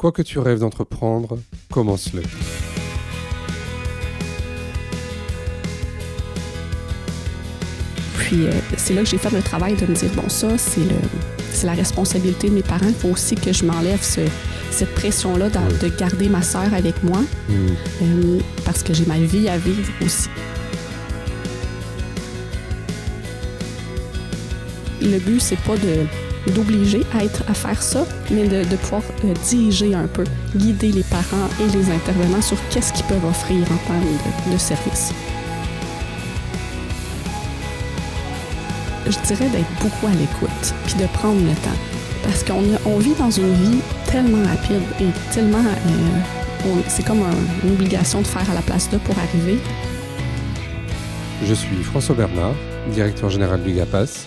Quoi que tu rêves d'entreprendre, commence-le. Puis euh, c'est là que j'ai fait le travail de me dire, bon, ça, c'est le c'est la responsabilité de mes parents. Il faut aussi que je m'enlève ce- cette pression-là Oui. de garder ma sœur avec moi Hmm. euh, parce que j'ai ma vie à vivre aussi. Le but, c'est pas de d'obliger à être à faire ça, mais de, de pouvoir euh, diriger un peu, guider les parents et les intervenants sur qu'est-ce qu'ils peuvent offrir en termes de, de services. Je dirais d'être beaucoup à l'écoute, puis de prendre le temps. Parce qu'on vit dans une vie tellement rapide et tellement... euh, c'est comme un- une obligation de faire à la place d'eux pour arriver. Je suis François Bernard, directeur général du GAPAS,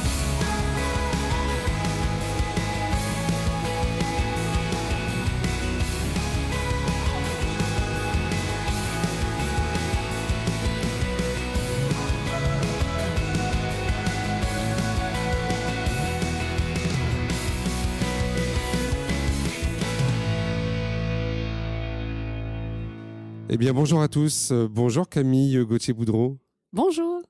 Eh bien, bonjour à tous. Euh, bonjour Camille Gauthier-Boudreau. Bonjour.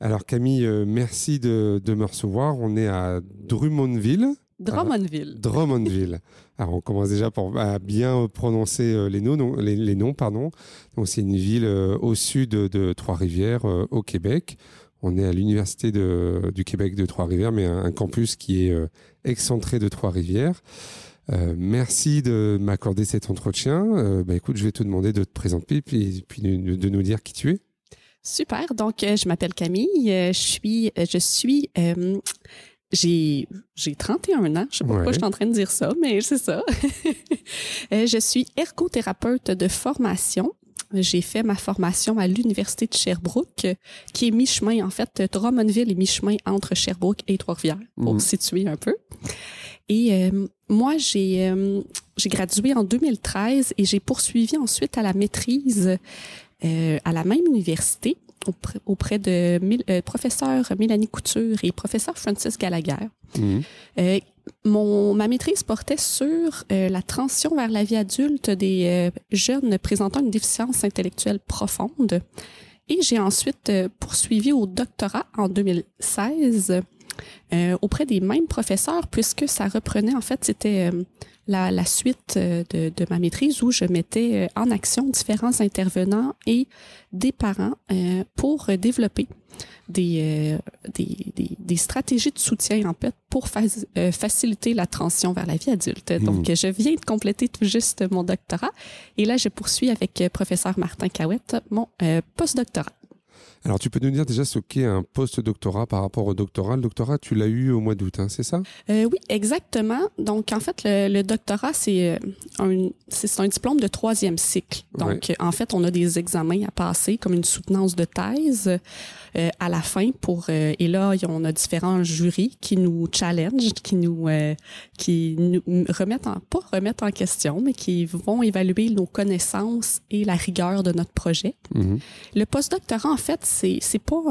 Alors Camille, euh, merci de, de me recevoir. On est à Drummondville. Drummondville. Drummondville. Alors on commence déjà pour, à bien prononcer euh, les noms, non, les, les noms, pardon. Donc c'est une ville euh, au sud de Trois-Rivières, euh, au Québec. On est à l'université du Québec de Trois-Rivières, mais un, un campus qui est euh, excentré de Trois-Rivières. Euh, merci de m'accorder cet entretien. Euh, bah, écoute, je vais te demander de te présenter puis, puis de, de nous dire qui tu es. Super. Donc, euh, je m'appelle Camille. Euh, je suis, je suis, euh, j'ai, j'ai 31 ans. Je sais pas pourquoi je suis en train de dire ça, mais c'est ça. Je suis ergothérapeute de formation. J'ai fait ma formation à l'Université de Sherbrooke, qui est mi-chemin, en fait. Drummondville est mi-chemin entre Sherbrooke et Trois-Rivières, pour Mhm. situer un peu. Et euh, moi, j'ai, euh, j'ai gradué en 2013 et j'ai poursuivi ensuite à la maîtrise euh, à la même université auprès, de euh, professeur Mélanie Couture et professeur Francis Gallagher. Mhm. Euh, mon, ma maîtrise portait sur euh, la transition vers la vie adulte des jeunes présentant une déficience intellectuelle profonde. Et j'ai ensuite poursuivi au doctorat en 2016 euh, auprès des mêmes professeurs, puisque ça reprenait, en fait, c'était euh, la, la suite euh, de, de ma maîtrise où je mettais euh, en action différents intervenants et des parents euh, pour développer des, euh, des, des, des stratégies de soutien, en fait, pour fa- euh, faciliter la transition vers la vie adulte. Donc, je viens de compléter tout juste mon doctorat et là, je poursuis avec euh, professeur Martin Cahouette mon euh, postdoctorat. Alors, tu peux nous dire déjà ce qu'est un post-doctorat par rapport au doctorat. Le doctorat, tu l'as eu au mois d'août, hein, c'est ça? Euh, oui, exactement. Donc, en fait, le, le doctorat, c'est euh, un, c'est un diplôme de troisième cycle. Donc, en fait, on a des examens à passer, comme une soutenance de thèse euh, à la fin. Pour euh, et là, on a différents jurys qui nous challenge, qui nous euh, qui nous remettent en pas remettent en question, mais qui vont évaluer nos connaissances et la rigueur de notre projet. Mhm. Le postdoctorat, en fait, c'est c'est pas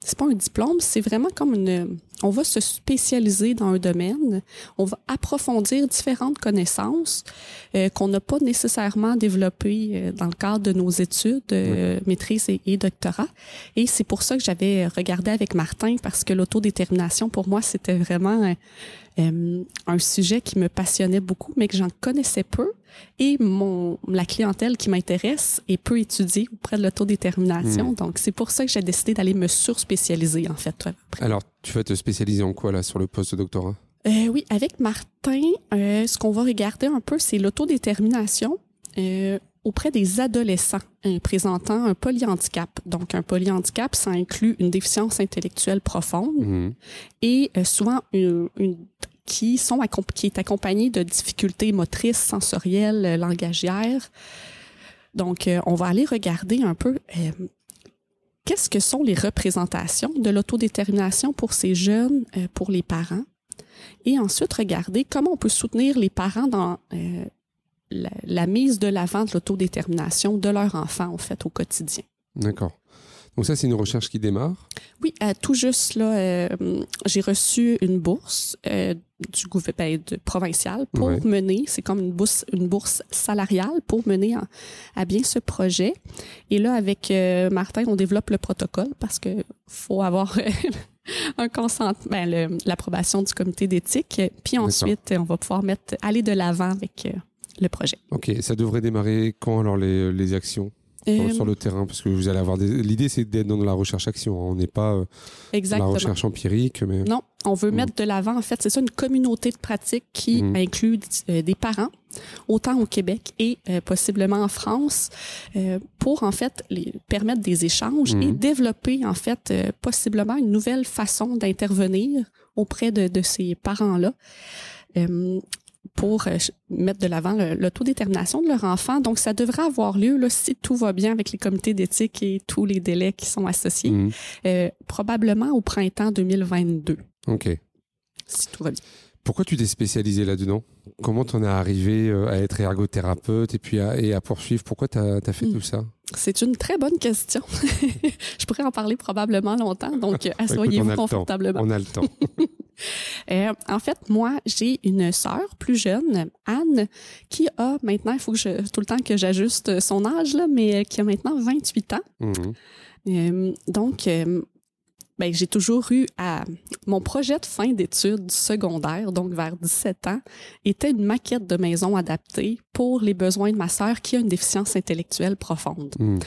c'est pas un diplôme, c'est vraiment comme une. On va se spécialiser dans un domaine, on va approfondir différentes connaissances euh, qu'on n'a pas nécessairement développées euh, dans le cadre de nos études, euh, maîtrise et, et doctorat. Et c'est pour ça que j'avais regardé avec Martin parce que l'autodétermination pour moi c'était vraiment euh, un sujet qui me passionnait beaucoup, mais que j'en connaissais peu. Et mon, la clientèle qui m'intéresse est peu étudiée auprès de l'autodétermination. Donc, c'est pour ça que j'ai décidé d'aller me surspécialiser, en fait. après. Alors, tu vas te spécialiser en quoi là sur le post-doctorat Euh, oui, avec Martin, euh, ce qu'on va regarder un peu, c'est l'autodétermination auprès des adolescents présentant un polyhandicap. Donc, un polyhandicap, ça inclut une déficience intellectuelle profonde Mhm. et euh, souvent une, une- qui sont qui est accompagnée de difficultés motrices, sensorielles, euh, langagières. Donc, euh, on va aller regarder un peu euh, qu'est-ce que sont les représentations de l'autodétermination pour ces jeunes, euh, pour les parents, et ensuite regarder comment on peut soutenir les parents dans la, la mise de l'avant de l'autodétermination de leur enfant, en fait, au quotidien. D'accord. Donc ça, c'est une recherche qui démarre? Oui, tout juste là, j'ai reçu une bourse du gouvernement provincial pour Ouais. mener, c'est comme une bourse, une bourse salariale pour mener en- à bien ce projet. Et là, avec euh, Martin, on développe le protocole parce que faut avoir un consentement, ben, l'approbation du comité d'éthique. Puis ensuite, on va pouvoir mettre, aller de l'avant avec euh, le projet. Ok, ça devrait démarrer quand alors les, les actions? Sur, Euh, sur le terrain Parce que vous allez avoir des... L'idée, c'est d'être dans la recherche-action. hein. On n'est pas euh, dans la recherche empirique, mais... Non, on veut Mm. mettre de l'avant, en fait, c'est ça, une communauté de pratique qui Mm. inclut euh, des parents, autant au Québec et euh, possiblement en France, pour, en fait, les, permettre des échanges Mm. et développer, en fait, possiblement une nouvelle façon d'intervenir auprès de, de ces parents-là. euh, pour euh, mettre de l'avant l'autodétermination de leur enfant. Donc, ça devrait avoir lieu, là, si tout va bien avec les comités d'éthique et tous les délais qui sont associés, Mhm. euh, probablement au printemps 2022 Ok. si tout va bien. Pourquoi tu t'es spécialisé là-dedans? Comment t'en es arrivé euh, à être ergothérapeute et puis à, et à poursuivre? Pourquoi t'as as fait Mm. tout ça? C'est une très bonne question. Je pourrais en parler probablement longtemps, donc on a asseyez-vous le temps. confortablement. On a le temps. Euh, en fait, moi, j'ai une sœur plus jeune, Anne, qui a maintenant, il faut que je, tout le temps que j'ajuste son âge, là, mais qui a maintenant 28 ans. Mhm. Euh, donc, euh, ben, j'ai toujours eu à... Mon projet de fin d'études du secondaire, donc vers 17 ans, était une maquette de maison adaptée pour les besoins de ma sœur qui a une déficience intellectuelle profonde. Mhm.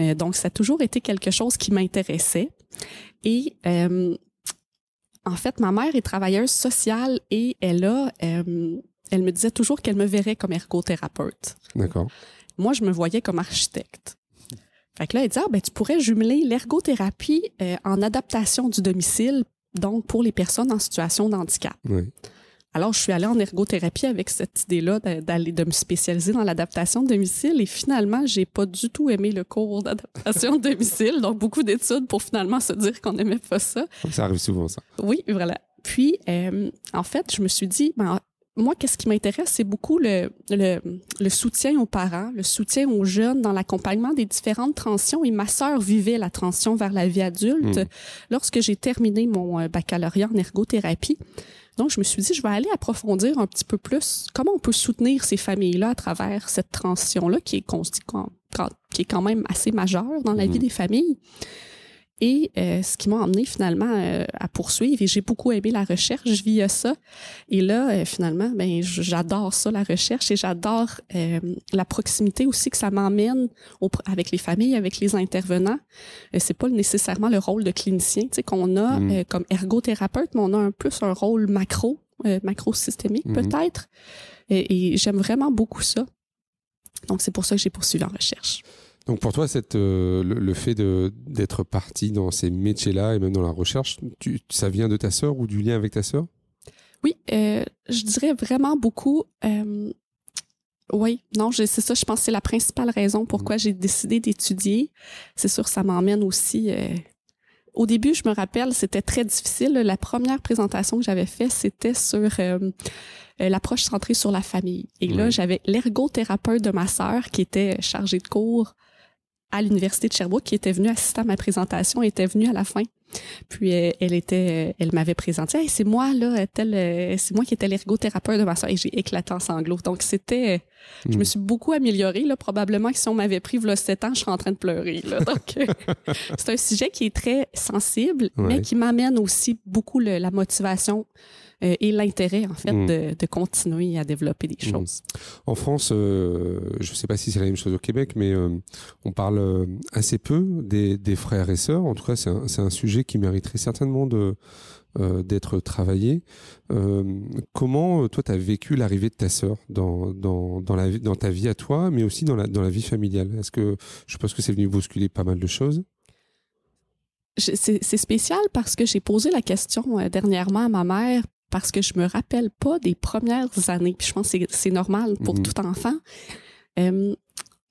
Euh, donc, ça a toujours été quelque chose qui m'intéressait. Et euh, en fait, ma mère est travailleuse sociale et elle a, euh, elle me disait toujours qu'elle me verrait comme ergothérapeute. D'accord. Moi, je me voyais comme architecte. Fait que là, elle dit, ah, ben, tu pourrais jumeler l'ergothérapie euh, en adaptation du domicile, donc pour les personnes en situation de handicap. Oui. Alors, je suis allée en ergothérapie avec cette idée-là de- d'aller de me spécialiser dans l'adaptation de domicile et finalement, j'ai pas du tout aimé le cours d'adaptation de domicile, donc beaucoup d'études pour finalement se dire qu'on n'aimait pas ça. Ça arrive souvent, ça. Oui, voilà. Puis, euh, en fait, je me suis dit, ben, moi, qu'est-ce qui m'intéresse, c'est beaucoup le, le, le soutien aux parents, le soutien aux jeunes dans l'accompagnement des différentes transitions. Et ma sœur vivait la transition vers la vie adulte Mm. lorsque j'ai terminé mon euh, baccalauréat en ergothérapie. Donc, je me suis dit, je vais aller approfondir un petit peu plus comment on peut soutenir ces familles-là à travers cette transition-là qui est, quand- quand- qui est quand même assez majeure dans la Mhm. vie des familles. Et euh, ce qui m'a emmené finalement euh, à poursuivre, et j'ai beaucoup aimé la recherche via ça. Et là, euh, finalement, ben, j'adore ça, la recherche, et j'adore euh, la proximité aussi que ça m'emmène avec les familles, avec les intervenants. Euh, c'est pas nécessairement le rôle de clinicien, tu sais, qu'on a Mm. euh, comme ergothérapeute, mais on a un plus un rôle macro, euh, macro-systémique Mhm. peut-être. Et, et j'aime vraiment beaucoup ça. Donc, c'est pour ça que j'ai poursuivi en recherche. Donc pour toi, cette, euh, le, le fait d'être parti dans ces métiers-là et même dans la recherche, tu, ça vient de ta sœur ou du lien avec ta sœur? Oui, euh, je dirais vraiment beaucoup. euh, oui, non, c'est ça. Je pense que c'est la principale raison pourquoi j'ai décidé d'étudier. C'est sûr, ça m'emmène aussi. au début, je me rappelle, c'était très difficile. La première présentation que j'avais faite, c'était sur l'approche centrée sur la famille. Et là, j'avais l'ergothérapeute de ma sœur qui était chargée de cours à l'université de Sherbrooke, qui était venue assister à ma présentation, était venue à la fin. Puis euh, elle était, euh, elle m'avait présenté, hey, c'est moi là, euh, c'est moi qui étais l'ergothérapeute de ma soeur et j'ai éclaté en sanglots. Donc c'était, je me suis beaucoup améliorée là. Probablement que si on m'avait pris v'là 7 ans, je serais en train de pleurer là. Donc euh, c'est un sujet qui est très sensible, Ouais. mais qui m'amène aussi beaucoup le- la motivation euh, et l'intérêt en fait Mm. de, de continuer à développer des Mm. choses. En France, euh, je ne sais pas si c'est la même chose au Québec, mais euh, on parle assez peu des, des frères et sœurs. En tout cas, c'est un, c'est un sujet qui mériterait certainement de, euh, d'être travaillé. Euh, comment, euh, toi, tu as vécu l'arrivée de ta sœur dans, dans, dans, la, dans ta vie à toi, mais aussi dans la, dans la vie familiale? Est-ce que je pense que c'est venu bousculer pas mal de choses C'est spécial parce que j'ai posé la question euh, dernièrement à ma mère parce que je me rappelle pas des premières années. Puis je pense que c'est- normal pour Mhm. tout enfant. Euh,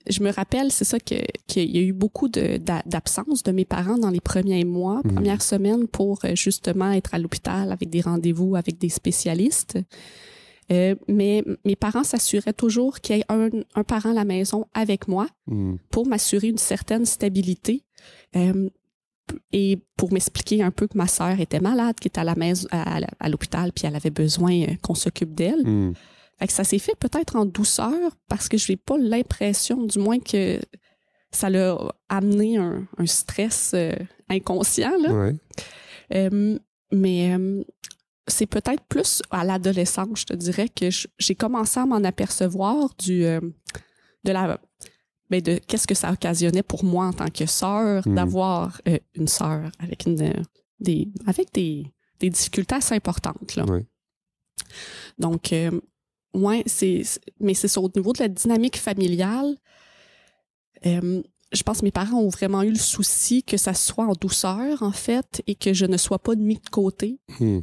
je me rappelle, c'est ça, que- qu'il y a eu beaucoup d'absence de mes parents dans les premiers mois, Mhm. premières semaines pour euh, justement être à l'hôpital avec des rendez-vous avec des spécialistes. Euh, mais mes parents s'assuraient toujours qu'il y ait un, un, parent à la maison avec moi Hmm. pour m'assurer une certaine stabilité. Euh, et pour m'expliquer un peu que ma sœur était malade, qui était à la maison, à, l'hôpital, puis elle avait besoin qu'on s'occupe d'elle. Hmm. Fait que ça s'est fait peut-être en douceur parce que je n'ai pas l'impression, du moins, que ça l'a amené un, un stress euh, inconscient. Là. Ouais. Euh, mais euh, c'est peut-être plus à l'adolescence, je te dirais, que j'ai commencé à m'en apercevoir du, de la. ben, de qu'est-ce que ça occasionnait pour moi en tant que sœur Mhm. d'avoir une sœur avec une des avec des, des difficultés assez importantes là. Ouais. Donc, ouais, c'est, c'est- mais c'est ça, au niveau de la dynamique familiale. euh, je pense que mes parents ont vraiment eu le souci que ça soit en douceur, en fait, et que je ne sois pas mis de côté. Hmm.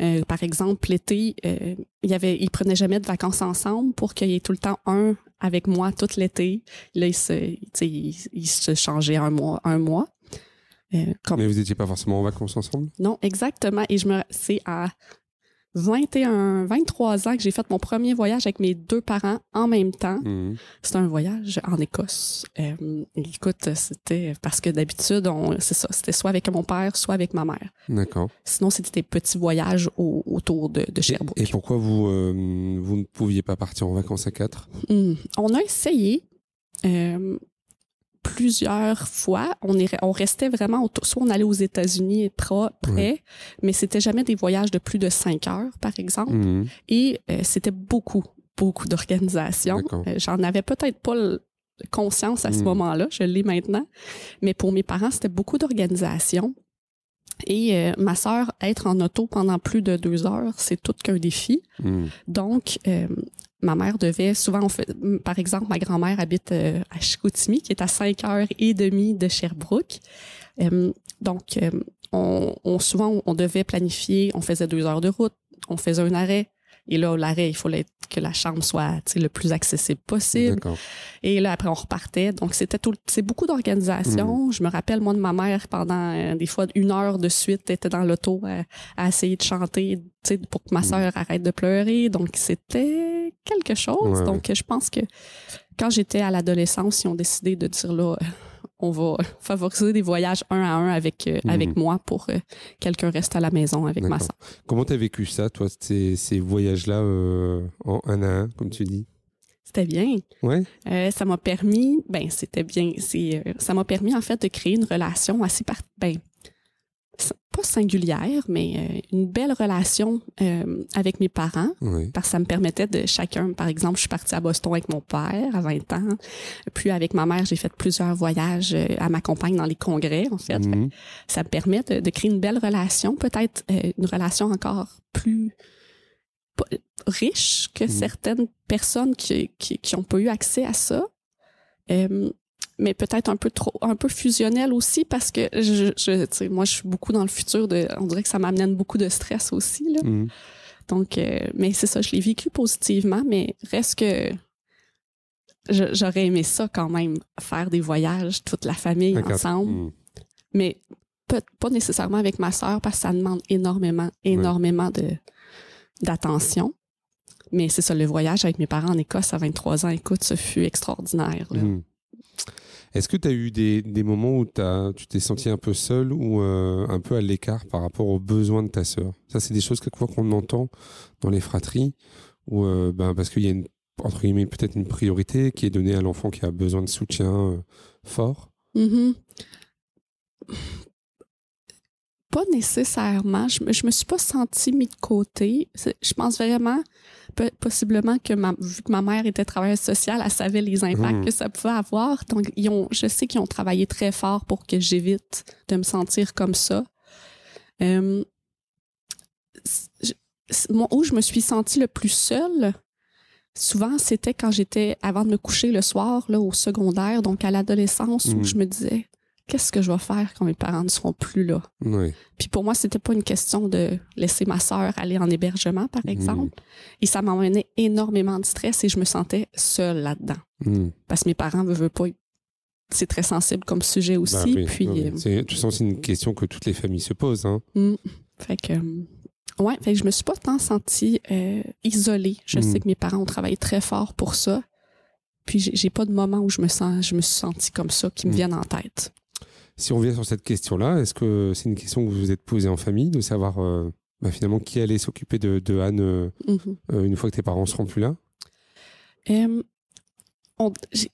Euh, par exemple, l'été, euh, il avait, ils prenaient jamais de vacances ensemble pour qu'il y ait tout le temps un avec moi tout l'été. Là, ils se, se changeaient un mois, un mois. Euh, comme Mais vous n'étiez pas forcément en vacances ensemble? Non, exactement. Et je me, c'est à 21, 23 ans que j'ai fait mon premier voyage avec mes deux parents en même temps. Hmm. C'était un voyage en Écosse. Euh, écoute, c'était parce que d'habitude, on, c'est ça, c'était soit avec mon père, soit avec ma mère. D'accord. Sinon, c'était des petits voyages au- autour de, de Sherbrooke. Et pourquoi vous, euh, vous ne pouviez pas partir en vacances à quatre? Hmm. On a essayé euh, plusieurs fois. On, est, on restait vraiment. Soit on allait aux États-Unis près, mais c'était jamais des voyages de plus de cinq heures, par exemple. Hmm. Et euh, c'était beaucoup, beaucoup d'organisation. Euh, J'en avais peut-être pas conscience à ce Mm. moment-là, je l'ai maintenant. Mais pour mes parents, c'était beaucoup d'organisation. Et euh, ma sœur, être en auto pendant plus de deux heures, c'est tout qu'un défi. Hmm. Donc, euh, ma mère devait souvent, on fait, par exemple, ma grand-mère habite euh, à Chicoutimi, qui est à 5 heures et demie de Sherbrooke. Donc, on, on- souvent, on devait planifier, on faisait deux heures de route, on faisait un arrêt. Et là, l'arrêt, il fallait que la chambre soit le plus accessible possible. Et là, après, on repartait. Donc, c'était tout, c'est beaucoup d'organisation. Je me rappelle, moi, de ma mère, pendant euh, des fois une heure de suite, était dans l'auto euh, à essayer de chanter, pour que ma sœur arrête de pleurer. Donc, c'était quelque chose. Ouais, Donc, je pense que quand j'étais à l'adolescence, ils ont décidé de dire là, euh, on va favoriser des voyages un à un avec, euh, Mhm. avec moi pour euh, quelqu'un reste à la maison avec ma sœur. Comment t'as vécu ça, toi, ces, ces voyages-là euh, en un à un, comme tu dis? C'était bien. Ouais. Ça m'a permis, ben c'était bien, c'est, ça m'a permis en fait de créer une relation assez par, ben pas singulière, mais euh, une belle relation euh, avec mes parents, Ouais. parce que ça me permettait de chacun, par exemple, je suis partie à Boston avec mon père à 20 ans, puis avec ma mère, j'ai fait plusieurs voyages, euh, à m'accompagner dans les congrès en fait. Mhm. Ça me permet de, de créer une belle relation, peut-être euh, une relation encore plus riche que Mhm. certaines personnes qui, qui, qui ont pas eu accès à ça. Euh, mais peut-être un peu trop, un peu fusionnel aussi parce que je, je, moi, je suis beaucoup dans le futur de, on dirait que ça m'amène beaucoup de stress aussi, là. Mhm. Donc, euh, mais c'est ça, je l'ai vécu positivement, mais reste que j'aurais aimé ça quand même, faire des voyages, toute la famille ensemble Mhm. mais pas, pas nécessairement avec ma sœur parce que ça demande énormément, énormément de d'attention. Mais c'est ça, le voyage avec mes parents en Écosse à 23 ans, écoute, ce fut extraordinaire. là. Mhm. Est-ce que tu as eu des, des moments où t'as- tu t'es senti un peu seul ou euh, un peu à l'écart par rapport aux besoins de ta sœur? Ça, c'est des choses quelquefois qu'on entend dans les fratries, euh, ben, parce qu'il y a une, entre guillemets peut-être une priorité qui est donnée à l'enfant qui a besoin de soutien euh, fort? Mhm. Pas nécessairement. Je, je me suis pas sentie mis de côté. Je pense vraiment, possiblement que ma, vu que ma mère était travailleuse sociale, elle savait les impacts Mhm. que ça pouvait avoir. Donc, ils ont, je sais qu'ils ont travaillé très fort pour que j'évite de me sentir comme ça. Euh, je- moi, où je me suis sentie le plus seule, souvent, c'était quand j'étais, avant de me coucher le soir, là, au secondaire, donc à l'adolescence, où Mhm. je me disais, qu'est-ce que je vais faire quand mes parents ne seront plus là? Puis pour moi, c'était pas une question de laisser ma sœur aller en hébergement, par exemple. Et ça m'emmenait énormément de stress et je me sentais seule là-dedans. Mhm. Parce que mes parents ne veulent pas. C'est très sensible comme sujet aussi. Bah oui, puis, oui, euh, C'est- de toute façon, c'est une question que toutes les familles se posent. Hein. Mm. Fait que, euh, Ouais, fait que je me suis pas tant sentie euh, isolée. Je Mm. sais que mes parents ont travaillé très fort pour ça. Puis j'ai pas de moment où je me sens, je me suis sentie comme ça qui me Mm. viennent en tête. Si on revient sur cette question-là, est-ce que c'est une question que vous vous êtes posée en famille, de savoir euh, bah, finalement qui allait s'occuper de, de Anne euh, Mhm. euh, une fois que tes parents seront plus là?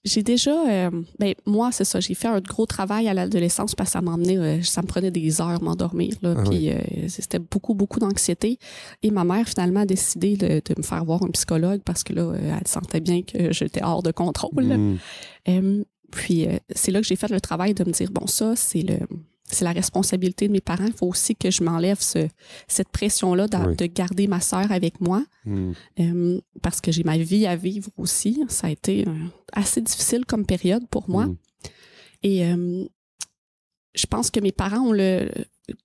J'ai- déjà, euh, ben moi c'est ça, j'ai fait un gros travail à l'adolescence parce que ça m'emmenait, euh, ça me prenait des heures m'endormir là, Ah puis euh, c'était beaucoup beaucoup d'anxiété. Et ma mère finalement a décidé de, de me faire voir un psychologue parce que là, elle sentait bien que j'étais hors de contrôle. Mm. Puis euh, c'est là que j'ai fait le travail de me dire bon ça c'est le c'est la responsabilité de mes parents. Il faut aussi que je m'enlève ce, cette pression-là de, Oui. de garder ma sœur avec moi. Mm. Euh, parce que j'ai ma vie à vivre aussi. Ça a été euh, assez difficile comme période pour moi. Mm. Et je pense que mes parents ont le,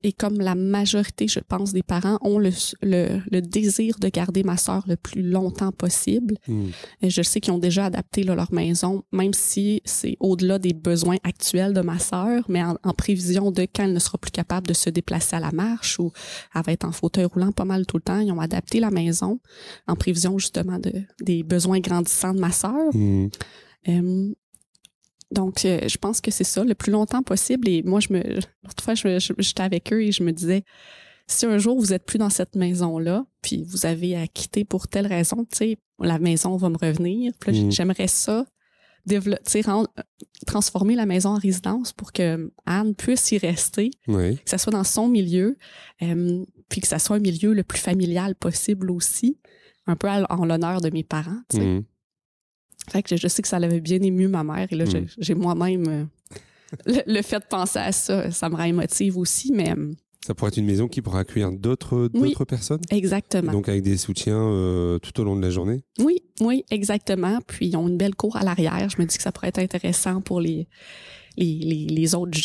et comme la majorité, je pense, des parents ont le, le, le désir de garder ma sœur le plus longtemps possible. Mm. Et je sais qu'ils ont déjà adapté là, leur maison, même si c'est au-delà des besoins actuels de ma sœur, mais en, en prévision de quand elle ne sera plus capable de se déplacer à la marche ou elle va être en fauteuil roulant pas mal tout le temps. Ils ont adapté la maison en prévision justement de, des besoins grandissants de ma sœur. Mm. Euh, donc, euh, je pense que c'est ça, le plus longtemps possible. Et moi, je me, l'autre fois, je, je- j'étais avec eux et je me disais, si un jour vous êtes plus dans cette maison-là, puis vous avez à quitter pour telle raison, tu sais, la maison va me revenir. Puis là, Mm. j'aimerais ça, développer, tu sais, rendre- transformer la maison en résidence pour que Anne puisse y rester, que ça soit dans son milieu, euh, puis que ça soit un milieu le plus familial possible aussi, un peu à- en l'honneur de mes parents, tu sais. Mm. Fait que je sais que ça l'avait bien ému ma mère. Et là, j'ai- Mm. j'ai moi-même euh, le, le fait de penser à ça, ça me rend émotive aussi, mais euh, Ça pourrait être une maison qui pourra accueillir d'autres Oui. d'autres personnes? exactement. Donc avec des soutiens euh, tout au long de la journée? Oui, oui, exactement. Puis ils ont une belle cour à l'arrière. Je me dis que ça pourrait être intéressant pour les, les, les, les autres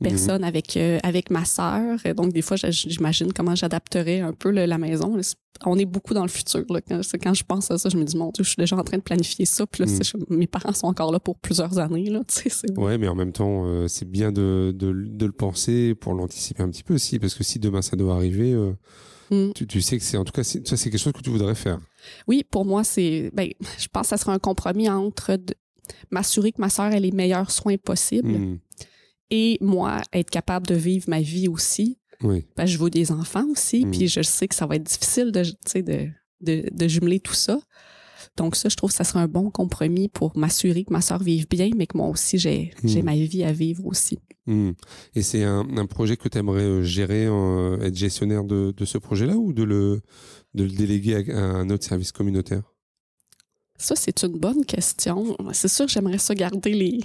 Mhm. personnes avec, euh, avec ma sœur. Donc, des fois, j'imagine comment j'adapterais un peu le- la maison. On est beaucoup dans le futur. Là. Quand, je pense à ça, je me dis, mon Dieu, je suis déjà en train de planifier ça. Puis là, Mhm. mes parents sont encore là pour plusieurs années. Là, Ouais, mais en même temps, euh, c'est bien de, de, de le penser pour l'anticiper un petit peu aussi, parce que si demain ça doit arriver, euh, Mm. tu, tu sais que c'est en tout cas c'est- ça c'est quelque chose que tu voudrais faire. Oui, pour moi, c'est. Ben, je pense que ça sera un compromis entre m'assurer que ma sœur ait les meilleurs soins possibles Mm. Et moi être capable de vivre ma vie aussi. Oui. Ben, je veux des enfants aussi, Mm. puis je sais que ça va être difficile de, de, de, de jumeler tout ça. Donc ça, je trouve que ça sera un bon compromis pour m'assurer que ma sœur vive bien, mais que moi aussi, j'ai Mm. ma vie à vivre aussi. Mm. Et c'est un, un projet que tu aimerais gérer, euh, être gestionnaire de, de ce projet-là ou de le, de le déléguer à, à un autre service communautaire? Ça, c'est une bonne question. C'est sûr, j'aimerais ça garder les,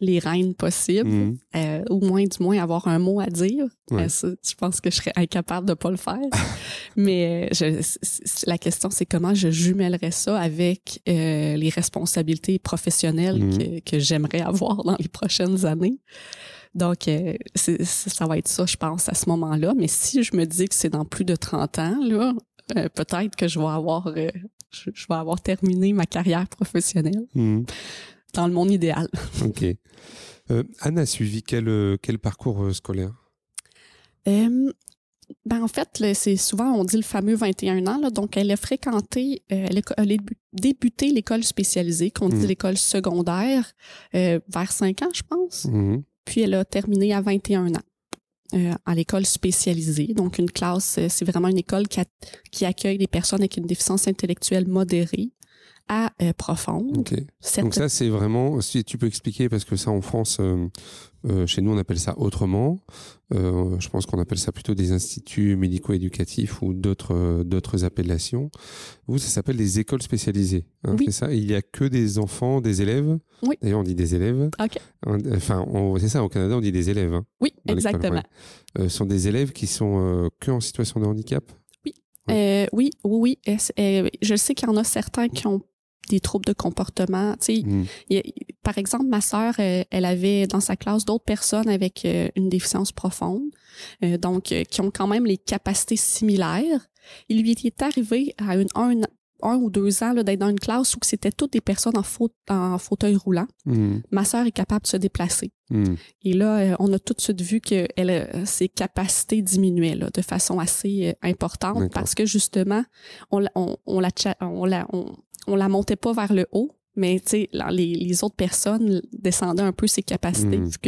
les rênes possibles, Mm. euh, au moins, du moins, avoir un mot à dire. Ouais. Euh, ça, je pense que je serais incapable de pas le faire. Mais euh, je- la question, c'est comment je jumellerais ça avec euh, les responsabilités professionnelles Mhm. que, que j'aimerais avoir dans les prochaines années. Donc, euh, ça va être ça, je pense, à ce moment-là. Mais si je me dis que c'est dans plus de 30 ans, là, euh, peut-être que je vais avoir, euh, je, je vais avoir terminé ma carrière professionnelle Mm. Dans le monde idéal. Ok. Euh, Anne a suivi quel, euh, quel parcours euh, scolaire? Euh, ben en fait, c'est souvent, on dit le fameux 21 ans. Là, donc, elle a fréquenté, euh, elle, a, elle a débuté l'école spécialisée, qu'on dit Mm. l'école secondaire, euh, vers 5 ans, je pense. Mhm. Puis, elle a terminé à 21 ans. euh, à l'école spécialisée. Donc, une classe, c'est vraiment une école qui, a- qui accueille des personnes avec une déficience intellectuelle modérée à euh, profonde. Donc ça, c'est vraiment, si tu peux expliquer, parce que ça en France, euh, euh, chez nous, on appelle ça autrement. Je pense qu'on appelle ça plutôt des instituts médico-éducatifs ou d'autres d'autres appellations. Vous, ça s'appelle des écoles spécialisées. hein, Oui. C'est ça? Il y a que des enfants, des élèves. Oui. D'ailleurs, on dit des élèves. Enfin, c'est ça. Au Canada, on dit des élèves. hein, Oui, exactement. ce sont des élèves qui sont que en situation de handicap? Euh, oui, oui, oui. Euh, je sais qu'il y en a certains qui ont des troubles de comportement. Mm. il a- par exemple, ma sœur, euh, elle avait dans sa classe d'autres personnes avec euh, une déficience profonde, euh, donc qui ont quand même les capacités similaires. Il lui est arrivé à une, un, un ou deux ans d'être dans une classe où c'était toutes des personnes en, faute, en fauteuil roulant. Mm. Ma sœur est capable de se déplacer. Hmm. Et là, on a tout de suite vu que elle, ses capacités diminuaient là, de façon assez importante parce que justement, on, la- on, on la, on, la, on, on la montait pas vers le haut, mais tu sais, là, les, les autres personnes descendaient un peu ses capacités Mhm. vu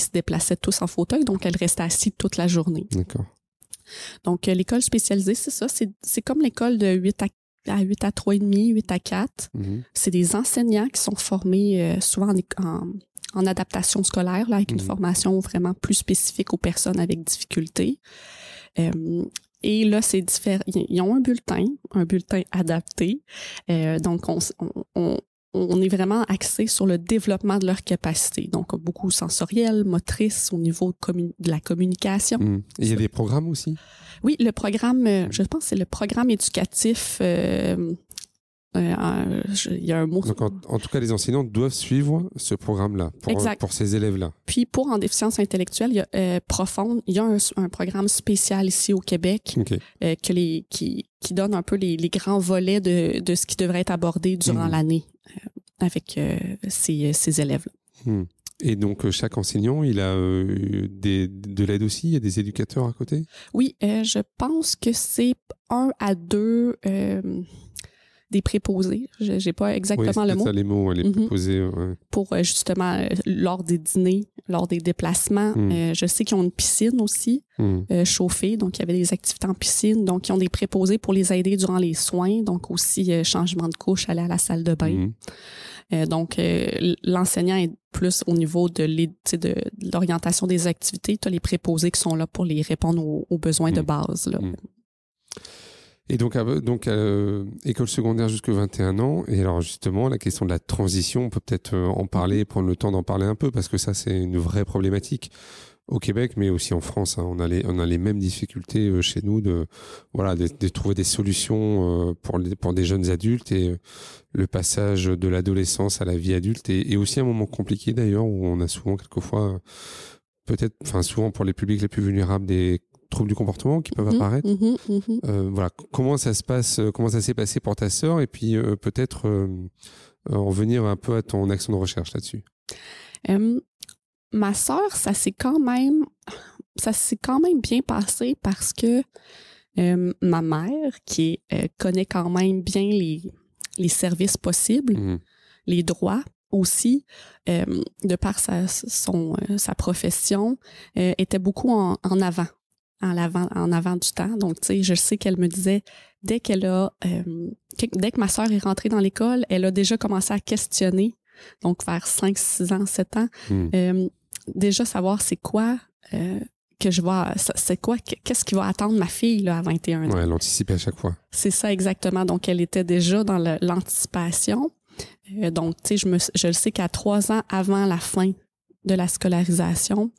se déplaçaient tous en fauteuil, donc elle restait assise toute la journée. D'accord. Donc, euh, l'école spécialisée, c'est ça, c'est comme l'école de 8 à, à 8 à 3,5, 8 à 4. Mhm. C'est des enseignants qui sont formés euh, souvent en, é- en, en adaptation scolaire, là, avec une Mhm. formation vraiment plus spécifique aux personnes avec difficulté. Euh, et là, c'est différent. Ils ont un bulletin, un bulletin adapté. Euh, donc, on, on, on- est vraiment axé sur le développement de leurs capacités. Donc, beaucoup sensorielles, motrices, au niveau de, la communication. Et il y a des programmes aussi? Oui, le programme, euh, je pense que c'est le programme éducatif. euh, il y a un mot. Donc, en, en tout cas, les enseignants doivent suivre ce programme-là pour, pour ces élèves-là. Puis pour en déficience intellectuelle, il y a euh, profonde, il y a un, un programme spécial ici au Québec euh, que les, qui, qui donne un peu les, les grands volets de, de ce qui devrait être abordé durant Mhm. l'année euh, avec euh, ces, ces élèves. Hmm. Et donc, euh, chaque enseignant, il a euh, des, de l'aide aussi? Il y a des éducateurs à côté? Oui, euh, je pense que c'est un à deux euh, des préposés. Je n'ai pas exactement le mot. ça les mots, les Mhm. préposés, ouais. pour euh, justement euh, lors des dîners, lors des déplacements. Mm. Euh, je sais qu'ils ont une piscine aussi euh, chauffée, donc il y avait des activités en piscine, donc ils ont des préposés pour les aider durant les soins, donc aussi euh, changement de couche, aller à la salle de bain. Euh, donc l'enseignant est plus au niveau de l'orientation des activités. Tu as les préposés qui sont là pour les répondre aux, aux besoins de Mm. base. Là. Et donc, donc euh, école secondaire jusque 21 ans. Et alors, justement, la question de la transition, on peut peut-être euh, en parler, prendre le temps d'en parler un peu, parce que ça, c'est une vraie problématique au Québec, mais aussi en France. hein. On, a les, on a les mêmes difficultés euh, chez nous de, voilà, de, de trouver des solutions euh, pour, les, pour des jeunes adultes. Et le passage de l'adolescence à la vie adulte est, est aussi un moment compliqué, d'ailleurs, où on a souvent, quelquefois, peut-être, enfin, souvent pour les publics les plus vulnérables, des troubles du comportement qui peuvent Mhm, apparaître. mhm, mhm. Euh, voilà, comment ça se passe, euh, comment ça s'est passé pour ta sœur, et puis euh, peut-être euh, en venir un peu à ton action de recherche là-dessus? Ma sœur, ça s'est quand même, ça s'est quand même bien passé parce que ma mère, qui connaît quand même bien les, les services possibles, Mhm. les droits aussi, euh, de par sa, son, euh, sa profession, euh, était beaucoup en, en avant, en avant, en avant du temps. Donc, tu sais, je sais qu'elle me disait, dès qu'elle a, euh, que- dès que ma sœur est rentrée dans l'école, elle a déjà commencé à questionner, donc vers 5, 6 ans, 7 ans, Mhm. euh, déjà savoir c'est quoi euh, que je vois, c'est quoi, qu'est-ce qui va attendre ma fille là, à 21 ans. Ouais, l'anticiper à chaque fois. C'est ça exactement. Donc, elle était déjà dans l'anticipation. Euh, donc, tu sais, je, me- je le sais qu'à trois ans avant la fin de la scolarisation,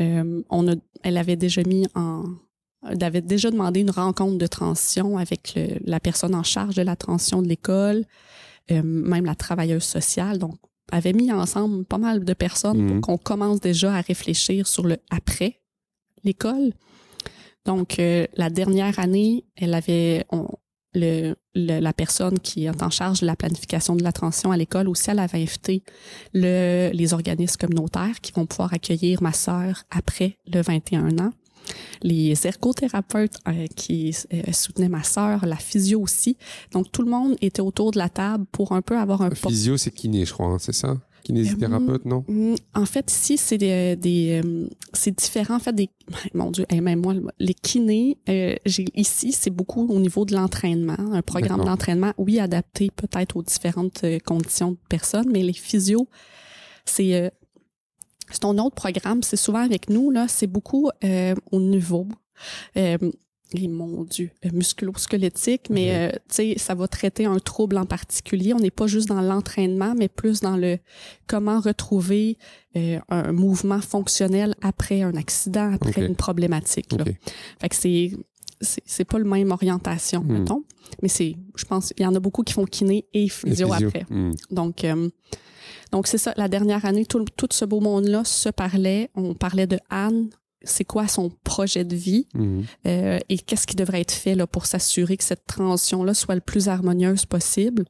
euh, on a, elle avait déjà mis en, elle avait déjà demandé une rencontre de transition avec le- la personne en charge de la transition de l'école, euh, même la travailleuse sociale. Donc, avait mis ensemble pas mal de personnes Mhm. pour qu'on commence déjà à réfléchir sur le après l'école. Donc, euh, la dernière année, elle avait on- le, le- la personne qui est en charge de la planification de la transition à l'école aussi, elle avait invité le, les organismes communautaires qui vont pouvoir accueillir ma sœur après le 21 ans. Les ergothérapeutes euh, qui euh, soutenaient ma sœur, la physio aussi. Donc, tout le monde était autour de la table pour un peu avoir un Physio, c'est kiné, je crois, hein, c'est ça? Kinésithérapeute, non? Mm, En fait, ici, c'est des, des euh, c'est différent. En fait, des, mon Dieu, hey, même moi, les kinés, euh, j'ai ici, c'est beaucoup au niveau de l'entraînement, un programme d'entraînement, oui, adapté peut-être aux différentes euh, conditions de personnes, mais les physios, c'est euh, c'est un autre programme. C'est souvent avec nous là, c'est beaucoup euh, au niveau. Euh, et mon Dieu, euh, musculo-squelettique, mais euh, tu sais, ça va traiter un trouble en particulier. On n'est pas juste dans l'entraînement, mais plus dans le comment retrouver euh, un mouvement fonctionnel après un accident, après une problématique. là. Fait que c'est c'est pas le même orientation, Hmm. mettons, mais c'est je pense il y en a beaucoup qui font kiné et Et physio, après. Mhm. Donc euh, donc c'est ça la dernière année tout, tout ce beau monde là se parlait, on parlait de Anne, c'est quoi son projet de vie Mhm. euh, et qu'est-ce qui devrait être fait là, pour s'assurer que cette transition-là soit le plus harmonieuse possible.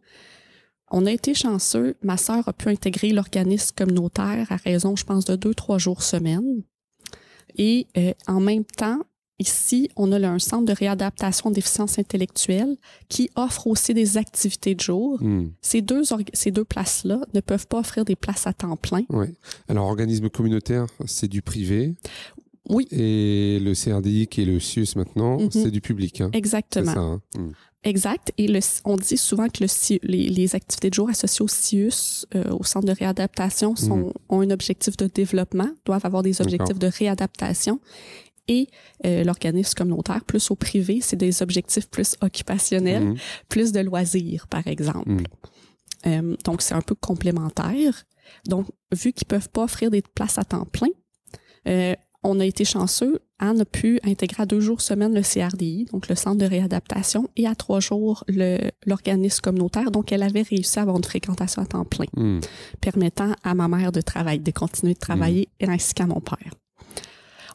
on a été chanceux. Ma sœur a pu intégrer l'organisme communautaire à raison, je pense, de deux, trois jours semaine. Et euh, en même temps, ici, on a un centre de réadaptation déficience intellectuelle qui offre aussi des activités de jour. Hmm. Ces deux, ces deux places-là ne peuvent pas offrir des places à temps plein. Ouais. Alors, organisme communautaire, c'est du privé? Oui. Et le CRDI, qui est le CIUS maintenant, Mhm. c'est du public. Hein. C'est Exactement. ça. hein. Hmm. Exact. Et le, on dit souvent que le, les, les activités de jour associées au CIUS, euh, au centre de réadaptation, sont, Mhm. ont un objectif de développement, doivent avoir des objectifs de réadaptation. Et euh, l'organisme communautaire, plus au privé, c'est des objectifs plus occupationnels, Mhm. plus de loisirs, par exemple. Euh, donc, c'est un peu complémentaire. Donc, vu qu'ils peuvent pas offrir des places à temps plein, euh, on a été chanceux. Anne a pu intégrer à deux jours semaine le CRDI, donc le centre de réadaptation, et à trois jours le- l'organisme communautaire. Donc, elle avait réussi à avoir une fréquentation à temps plein, Hmm. permettant à ma mère de travailler, de continuer de travailler, et ainsi qu'à mon père.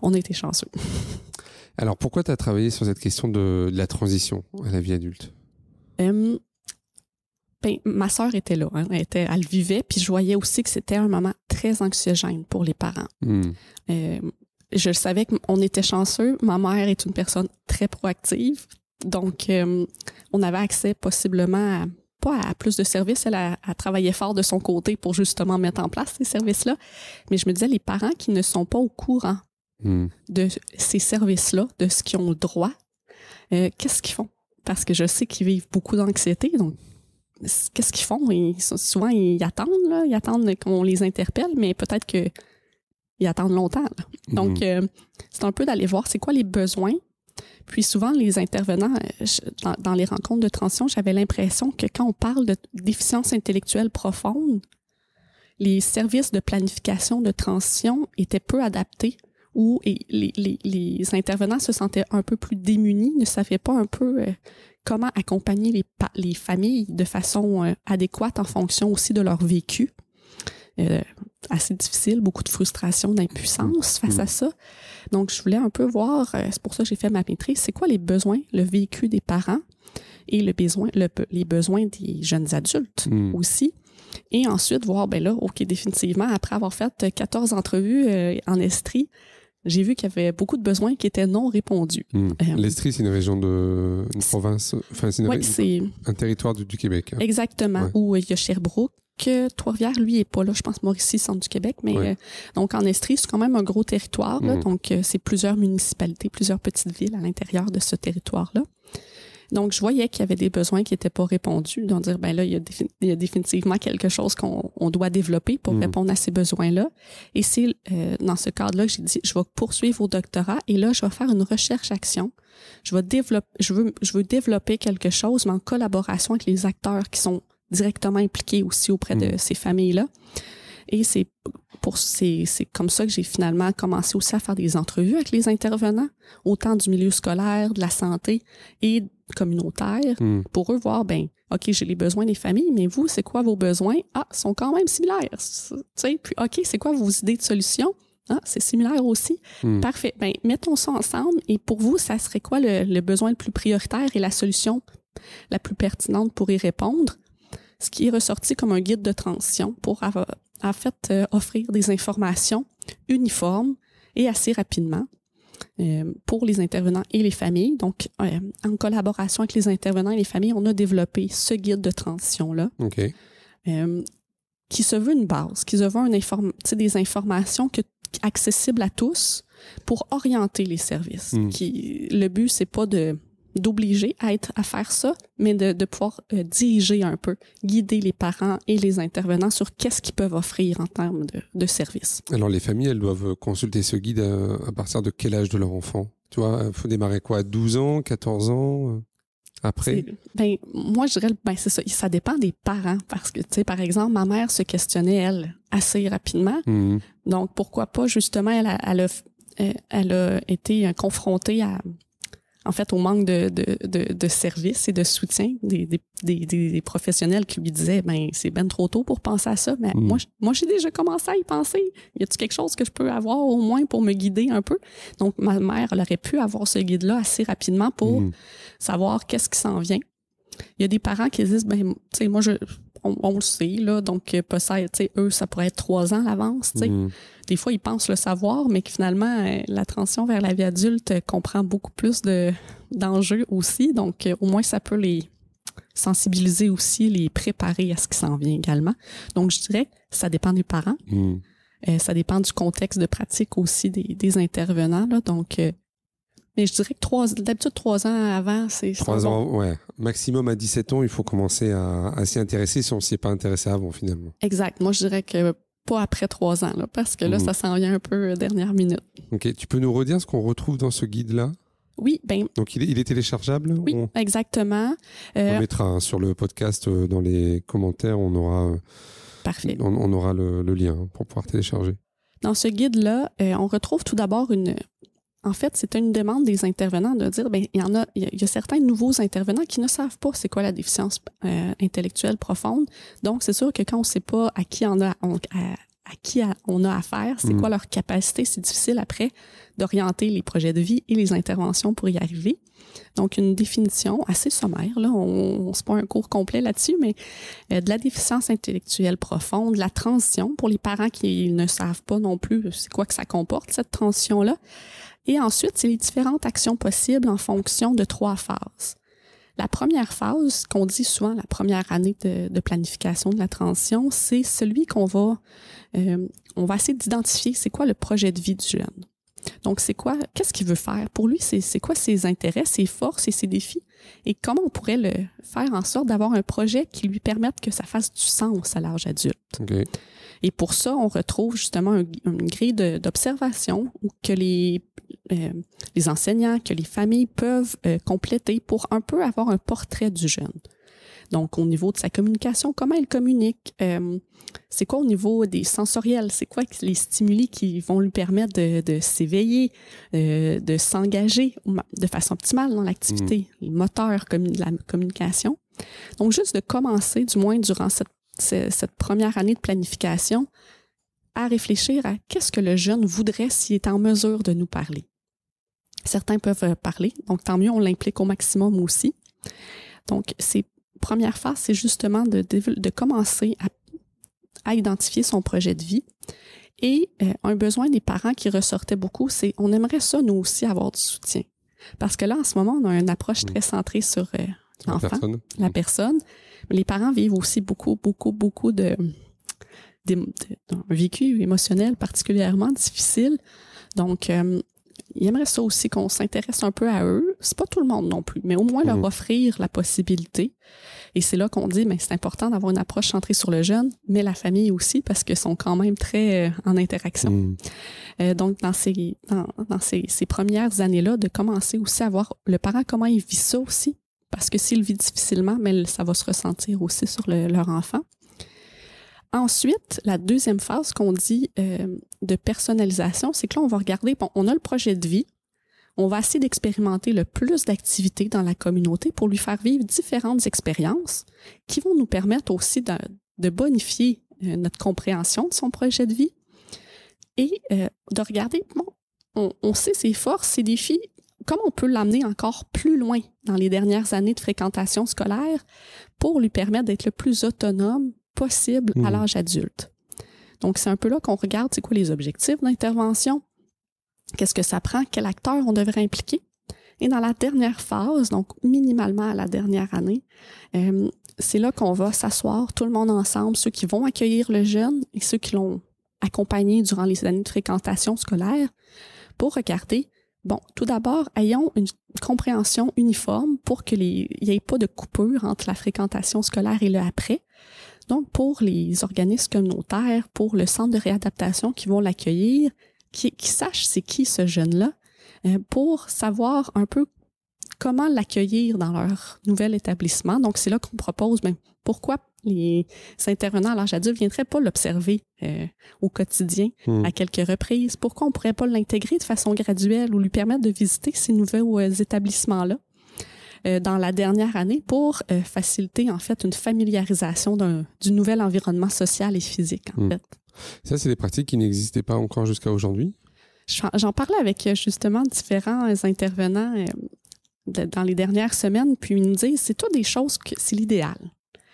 On a été chanceux. Alors, pourquoi tu as travaillé sur cette question de, de la transition à la vie adulte? Euh, ben, ma sœur était là, hein. elle, était, elle vivait, puis je voyais aussi que c'était un moment très anxiogène pour les parents. Hmm. Euh, je savais qu'on était chanceux. Ma mère est une personne très proactive, donc euh, on avait accès possiblement à, pas à plus de services. Elle a, a travaillé fort de son côté pour justement mettre en place ces services-là. Mais je me disais, les parents qui ne sont pas au courant Hmm. de ces services-là, de ce qu'ils ont le droit, euh, qu'est-ce qu'ils font? Parce que je sais qu'ils vivent beaucoup d'anxiété, donc qu'est-ce qu'ils font? Ils, souvent, ils attendent, là, ils attendent qu'on les interpelle, mais peut-être que ils attendent longtemps. là. Donc, Mhm. euh, c'est un peu d'aller voir c'est quoi les besoins. Puis souvent, les intervenants, euh, je- dans, dans les rencontres de transition, j'avais l'impression que quand on parle de déficience intellectuelle profonde, les services de planification de transition étaient peu adaptés ou et les, les- les intervenants se sentaient un peu plus démunis, ne savaient pas un peu euh, comment accompagner les, les familles de façon euh, adéquate en fonction aussi de leur vécu. Euh, assez difficile, beaucoup de frustration, d'impuissance face à ça. Donc, je voulais un peu voir, euh, c'est pour ça que j'ai fait ma maîtrise, c'est quoi les besoins, le vécu des parents et le besoin, le- les besoins des jeunes adultes Hmm. aussi. Et ensuite, voir, ben là, OK, définitivement, après avoir fait 14 entrevues euh, en Estrie, j'ai vu qu'il y avait beaucoup de besoins qui étaient non répondus. Hmm. Euh, L'Estrie, c'est une région de. une province. Enfin, c'est c'est un territoire du, du Québec. hein. exactement Ouais. où il y a Sherbrooke. Trois-Rivières, lui, est pas là. Je pense Mauricie, centre du Québec. Mais euh, donc, en Estrie, c'est quand même un gros territoire. là. Mhm. donc, euh, c'est plusieurs municipalités, plusieurs petites villes à l'intérieur de ce territoire-là. Donc, je voyais qu'il y avait des besoins qui n'étaient pas répondus. Donc, dire, ben là, il y a, défi- il y a définitivement quelque chose qu'on on doit développer pour Mhm. répondre à ces besoins-là. Et c'est euh, dans ce cadre-là que j'ai dit, je vais poursuivre au doctorat et là, je vais faire une recherche-action. Je vais développer, je veux, je veux développer quelque chose, mais en collaboration avec les acteurs qui sont directement impliqués aussi auprès de Mhm. ces familles-là. Et c'est pour c'est c'est comme ça que j'ai finalement commencé aussi à faire des entrevues avec les intervenants, autant du milieu scolaire, de la santé et communautaire, Hmm. pour eux voir ben OK, j'ai les besoins des familles, mais vous, c'est quoi vos besoins? Ah, ils sont quand même similaires. Tu sais, puis OK, c'est quoi vos idées de solutions? Ah, c'est similaire aussi. Hmm. Parfait. Ben, mettons ça ensemble. Et pour vous, ça serait quoi le, le besoin le plus prioritaire et la solution la plus pertinente pour y répondre? Ce qui est ressorti comme un guide de transition pour avoir- en fait euh, offrir des informations uniformes et assez rapidement euh, pour les intervenants et les familles. Donc, euh, en collaboration avec les intervenants et les familles, on a développé ce guide de transition-là OK. euh, qui se veut une base, qui se veut une inform- des informations que, accessibles à tous pour orienter les services. Mm. Qui, le but, c'est pas de d'obliger à être à faire ça, mais de, de pouvoir euh, diriger un peu, guider les parents et les intervenants sur qu'est-ce qu'ils peuvent offrir en termes de, de services. Alors, les familles, elles doivent consulter ce guide à, à partir de quel âge de leur enfant? Tu vois, il faut démarrer quoi? à 12 ans, 14 ans euh, Après? Ben, moi, je dirais, ben, c'est ça. Ça dépend des parents parce que, tu sais, par exemple, ma mère se questionnait, elle, assez rapidement. Hmm. Donc, pourquoi pas, justement, elle a, elle a, euh, elle a été euh, confrontée à, en fait, au manque de, de, de, de services et de soutien des, des, des, des- des professionnels qui lui disaient, ben, c'est ben trop tôt pour penser à ça. Mais Mm. moi, moi, j'ai déjà commencé à y penser. Y a-t-il quelque chose que je peux avoir au moins pour me guider un peu? Donc, ma mère, elle aurait pu avoir ce guide-là assez rapidement pour Hmm. savoir qu'est-ce qui s'en vient. Il y a des parents qui disent, ben, tu sais, moi, je, on, le sait, là, donc peut-être, tu sais, eux, ça pourrait être trois ans à l'avance, tu sais. Mhm. Des fois, ils pensent le savoir, mais que finalement, euh, la transition vers la vie adulte comprend beaucoup plus de d'enjeux aussi. Donc, euh, au moins, ça peut les sensibiliser aussi, les préparer à ce qui s'en vient également. Donc, je dirais, ça dépend des parents. Mhm. Euh, ça dépend du contexte de pratique aussi des, des intervenants. Là, donc, euh, mais je dirais que trois, d'habitude, trois ans avant, c'est Trois bon. ans, ouais. Maximum à 17 ans, il faut commencer à, à s'y intéresser si on s'y est pas intéressé avant, finalement. Exact. Moi, je dirais que pas après trois ans, là, parce que là, Mhm. ça s'en vient un peu euh, dernière minute. Ok, tu peux nous redire ce qu'on retrouve dans ce guide-là? Oui, ben Donc, il est, il est téléchargeable? Oui, on, exactement. on Euh, mettra hein, sur le podcast, euh, dans les commentaires, on aura, euh, parfait. on, on aura le, le lien pour pouvoir télécharger. Dans ce guide-là, on retrouve tout d'abord une. En fait, c'est une demande des intervenants de dire, ben, il y en a, il y a- certains nouveaux intervenants qui ne savent pas c'est quoi la déficience euh, intellectuelle profonde. Donc, c'est sûr que quand on ne sait pas à qui on a, on- à, à qui on a affaire, c'est Mm. quoi leur capacité, c'est difficile après d'orienter les projets de vie et les interventions pour y arriver. Donc, une définition assez sommaire, là, on, on c'est pas un cours complet là-dessus, mais euh, de la déficience intellectuelle profonde, la transition pour les parents qui ne savent pas non plus c'est quoi que ça comporte, cette transition-là. Et ensuite, c'est les différentes actions possibles en fonction de trois phases. La première phase, qu'on dit souvent la première année de, planification de la transition, c'est celui qu'on va, euh, on va essayer d'identifier c'est quoi le projet de vie du jeune. Donc, c'est quoi, qu'est-ce qu'il veut faire? Pour lui, c'est quoi ses intérêts, ses forces et ses défis? Et comment on pourrait le faire en sorte d'avoir un projet qui lui permette que ça fasse du sens à l'âge adulte? Ok. Et pour ça, on retrouve justement un- une grille d'observation que les, euh, les enseignants, que les familles peuvent euh, compléter pour un peu avoir un portrait du jeune. Donc, au niveau de sa communication, comment il communique? Euh, c'est quoi au niveau des sensoriels? C'est quoi les stimuli qui vont lui permettre de, de s'éveiller, euh, de s'engager de façon optimale dans l'activité, les moteurs de la communication? Donc, juste de commencer, du moins durant cette ce- cette première année de planification à réfléchir à qu'est-ce que le jeune voudrait s'il est en mesure de nous parler. Certains peuvent euh, parler, donc tant mieux, on l'implique au maximum aussi. Donc, ces premières phases, c'est justement de, de commencer à, à identifier son projet de vie. Et euh, un besoin des parents qui ressortait beaucoup, c'est on aimerait ça, nous aussi, avoir du soutien. Parce que là, en ce moment, on a une approche très centrée sur euh, l'enfant personne la personne. Mais les parents vivent aussi beaucoup, beaucoup, beaucoup de, de- de- vécu émotionnel particulièrement difficile. Donc, euh, ils aimeraient ça aussi qu'on s'intéresse un peu à eux. C'est pas tout le monde non plus, mais au moins leur Mhm. offrir la possibilité. Et c'est là qu'on dit, mais c'est important d'avoir une approche centrée sur le jeune, mais la famille aussi, parce qu'ils sont quand même très euh, en interaction. Mhm. Euh, donc, dans ces, dans, dans ces, ces premières années-là, de commencer aussi à voir le parent, comment il vit ça aussi. Parce que s'il vit difficilement, mais ça va se ressentir aussi sur le- leur enfant. Ensuite, la deuxième phase qu'on dit euh, de personnalisation, c'est que là, on va regarder, bon, on a le projet de vie, on va essayer d'expérimenter le plus d'activités dans la communauté pour lui faire vivre différentes expériences qui vont nous permettre aussi de, bonifier euh, notre compréhension de son projet de vie. Et euh, de regarder, bon, on, on sait ses forces, ses défis, comment on peut l'amener encore plus loin dans les dernières années de fréquentation scolaire pour lui permettre d'être le plus autonome possible à Mhm. l'âge adulte. Donc, c'est un peu là qu'on regarde, c'est quoi les objectifs d'intervention, qu'est-ce que ça prend, quel acteur on devrait impliquer. Et dans la dernière phase, donc minimalement à la dernière année, euh, c'est là qu'on va s'asseoir tout le monde ensemble, ceux qui vont accueillir le jeune et ceux qui l'ont accompagné durant les années de fréquentation scolaire, pour regarder, bon, tout d'abord, ayons une compréhension uniforme pour qu'il n'y ait pas de coupure entre la fréquentation scolaire et le après. Donc, pour les organismes communautaires, pour le centre de réadaptation qui vont l'accueillir, qui, qui sachent c'est qui ce jeune-là, euh, pour savoir un peu comment l'accueillir dans leur nouvel établissement. Donc, c'est là qu'on propose, ben, pourquoi les intervenants à l'âge adulte ne viendraient pas l'observer euh, au quotidien Mhm. à quelques reprises? Pourquoi on ne pourrait pas l'intégrer de façon graduelle ou lui permettre de visiter ces nouveaux euh, établissements-là? Euh, dans la dernière année pour euh, faciliter en fait une familiarisation d'un- du nouvel environnement social et physique en Mm. fait. Ça, c'est des pratiques qui n'existaient pas encore jusqu'à aujourd'hui? J'en parlais avec euh, justement différents intervenants dans les dernières semaines, puis ils nous disent, c'est tout des choses que c'est l'idéal.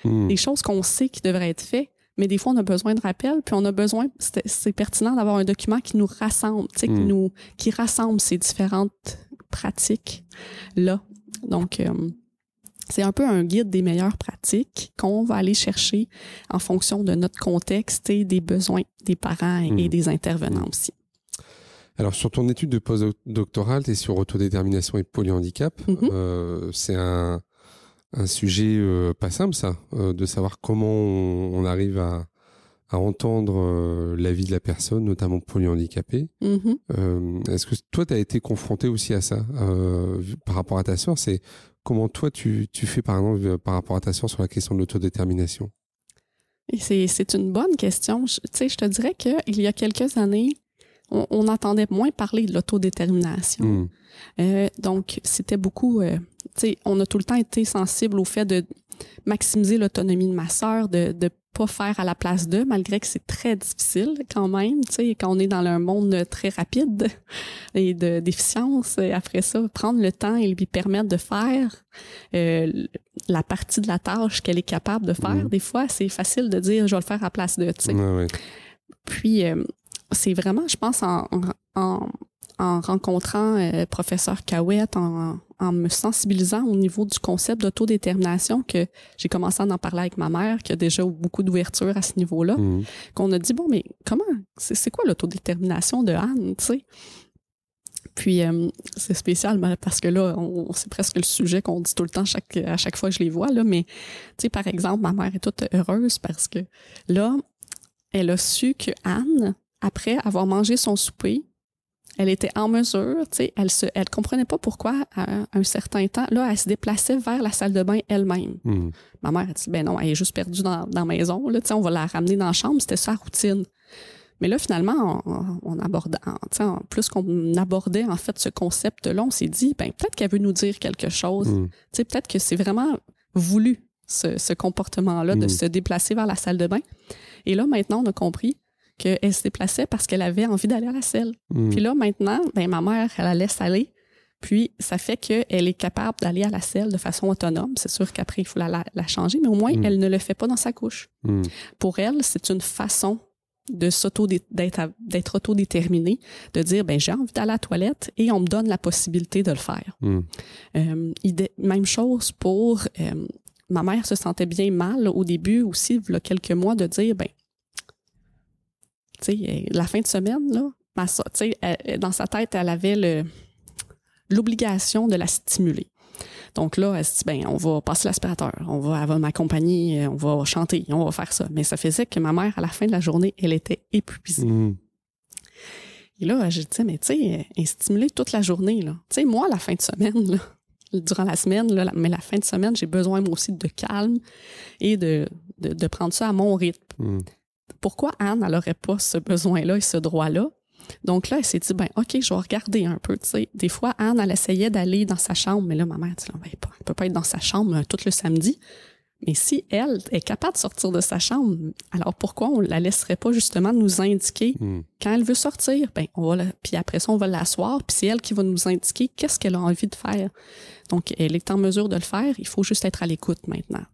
Hmm. Des choses qu'on sait qui devraient être faites, mais des fois, on a besoin de rappel, puis on a besoin, c'est c'est pertinent d'avoir un document qui nous rassemble, tu sais, qui Mm. nous, qui rassemble ces différentes pratiques-là. Donc, euh, c'est un peu un guide des meilleures pratiques qu'on va aller chercher en fonction de notre contexte et des besoins des parents et, Mm. et des intervenants aussi. Alors, sur ton étude de postdoctorale, tu es sur autodétermination et polyhandicap. Mhm. Euh, c'est un, un sujet euh, pas simple, ça, euh, de savoir comment on, on arrive à, à entendre euh, la vie de la personne, notamment polyhandicapée. Mhm. Euh, Est-ce que toi, tu as été confronté aussi à ça euh, par rapport à ta sœur? C'est comment toi, tu, tu fais, par exemple, euh, par rapport à ta sœur sur la question de l'autodétermination? C'est, une bonne question. Je- Tu sais, je te dirais qu'il y a quelques années, on, on entendait moins parler de l'autodétermination. Hmm. Euh, donc, c'était beaucoup. euh, on a tout le temps été sensible au fait de maximiser l'autonomie de ma sœur, de ne pas faire à la place d'eux, malgré que c'est très difficile quand même. Tu sais, quand on est dans un monde très rapide et de d'efficience, et après ça, prendre le temps et lui permettre de faire euh, la partie de la tâche qu'elle est capable de faire. Mhm. Des fois, c'est facile de dire je vais le faire à la place d'eux. tu sais. Ouais, ouais. Puis, euh, c'est vraiment, je pense, en, en, en rencontrant euh, professeur Cahouette, en, en me sensibilisant au niveau du concept d'autodétermination que j'ai commencé à en parler avec ma mère, qui a déjà eu beaucoup d'ouverture à ce niveau-là, Hmm. qu'on a dit, bon, mais comment, c'est c'est quoi l'autodétermination de Anne, tu sais? Puis, euh, c'est spécial mais parce que là, on, c'est presque le sujet qu'on dit tout le temps chaque, à chaque fois que je les vois, là. Mais, tu sais, par exemple, ma mère est toute heureuse parce que là, elle a su que Anne, après avoir mangé son souper, elle était en mesure, tu sais, elle se, elle comprenait pas pourquoi, à un certain temps, là, elle se déplaçait vers la salle de bain elle-même. Hmm. Ma mère a dit, ben non, elle est juste perdue dans, dans la maison, là, tu sais, on va la ramener dans la chambre, c'était sa routine. Mais là, finalement, on, on abordait, en, plus qu'on abordait, en fait, ce concept-là, on s'est dit, ben, peut-être qu'elle veut nous dire quelque chose. Hmm. Tu sais, peut-être que c'est vraiment voulu, ce, ce comportement-là, de Mm. se déplacer vers la salle de bain. Et là, maintenant, on a compris qu'elle se déplaçait parce qu'elle avait envie d'aller à la selle. Hmm. Puis là, maintenant, ben, ma mère, elle la laisse aller. Puis, ça fait qu'elle est capable d'aller à la selle de façon autonome. C'est sûr qu'après, il faut la, la- la changer, mais au moins, Mm. elle ne le fait pas dans sa couche. Hmm. Pour elle, c'est une façon de s'auto d'être autodéterminée, de dire ben j'ai envie d'aller à la toilette et on me donne la possibilité de le faire. Euh, idée- même chose pour euh, ma mère se sentait bien mal au début aussi, il y a quelques mois, de dire ben, sais, euh, la fin de semaine, là, ma so- elle- dans sa tête, elle avait l'obligation de la stimuler. Donc là, elle se dit, ben, on va passer l'aspirateur, on va, elle va m'accompagner, euh, on va chanter, on va faire ça. Mais ça faisait que ma mère, à la fin de la journée, elle était épuisée. Hmm. Et là, je disais, mais tu sais, elle est stimulée toute la journée, là. Tu sais, moi, la fin de semaine, là, durant la semaine, là, mais la fin de semaine, j'ai besoin, moi aussi, de calme et de, de, de prendre ça à mon rythme. Hmm. Pourquoi Anne, n'aurait pas ce besoin-là et ce droit-là? Donc là, elle s'est dit, ben, OK, je vais regarder un peu. Des fois, Anne, elle essayait d'aller dans sa chambre, mais là, ma mère dit, non, ben, pas- elle peut pas être dans sa chambre euh, tout le samedi. Mais si elle est capable de sortir de sa chambre, alors pourquoi on la laisserait pas justement nous indiquer Hmm. quand elle veut sortir, ben on va la- puis après ça on va l'asseoir, puis c'est elle qui va nous indiquer qu'est-ce qu'elle a envie de faire. Donc elle est en mesure de le faire, il faut juste être à l'écoute maintenant.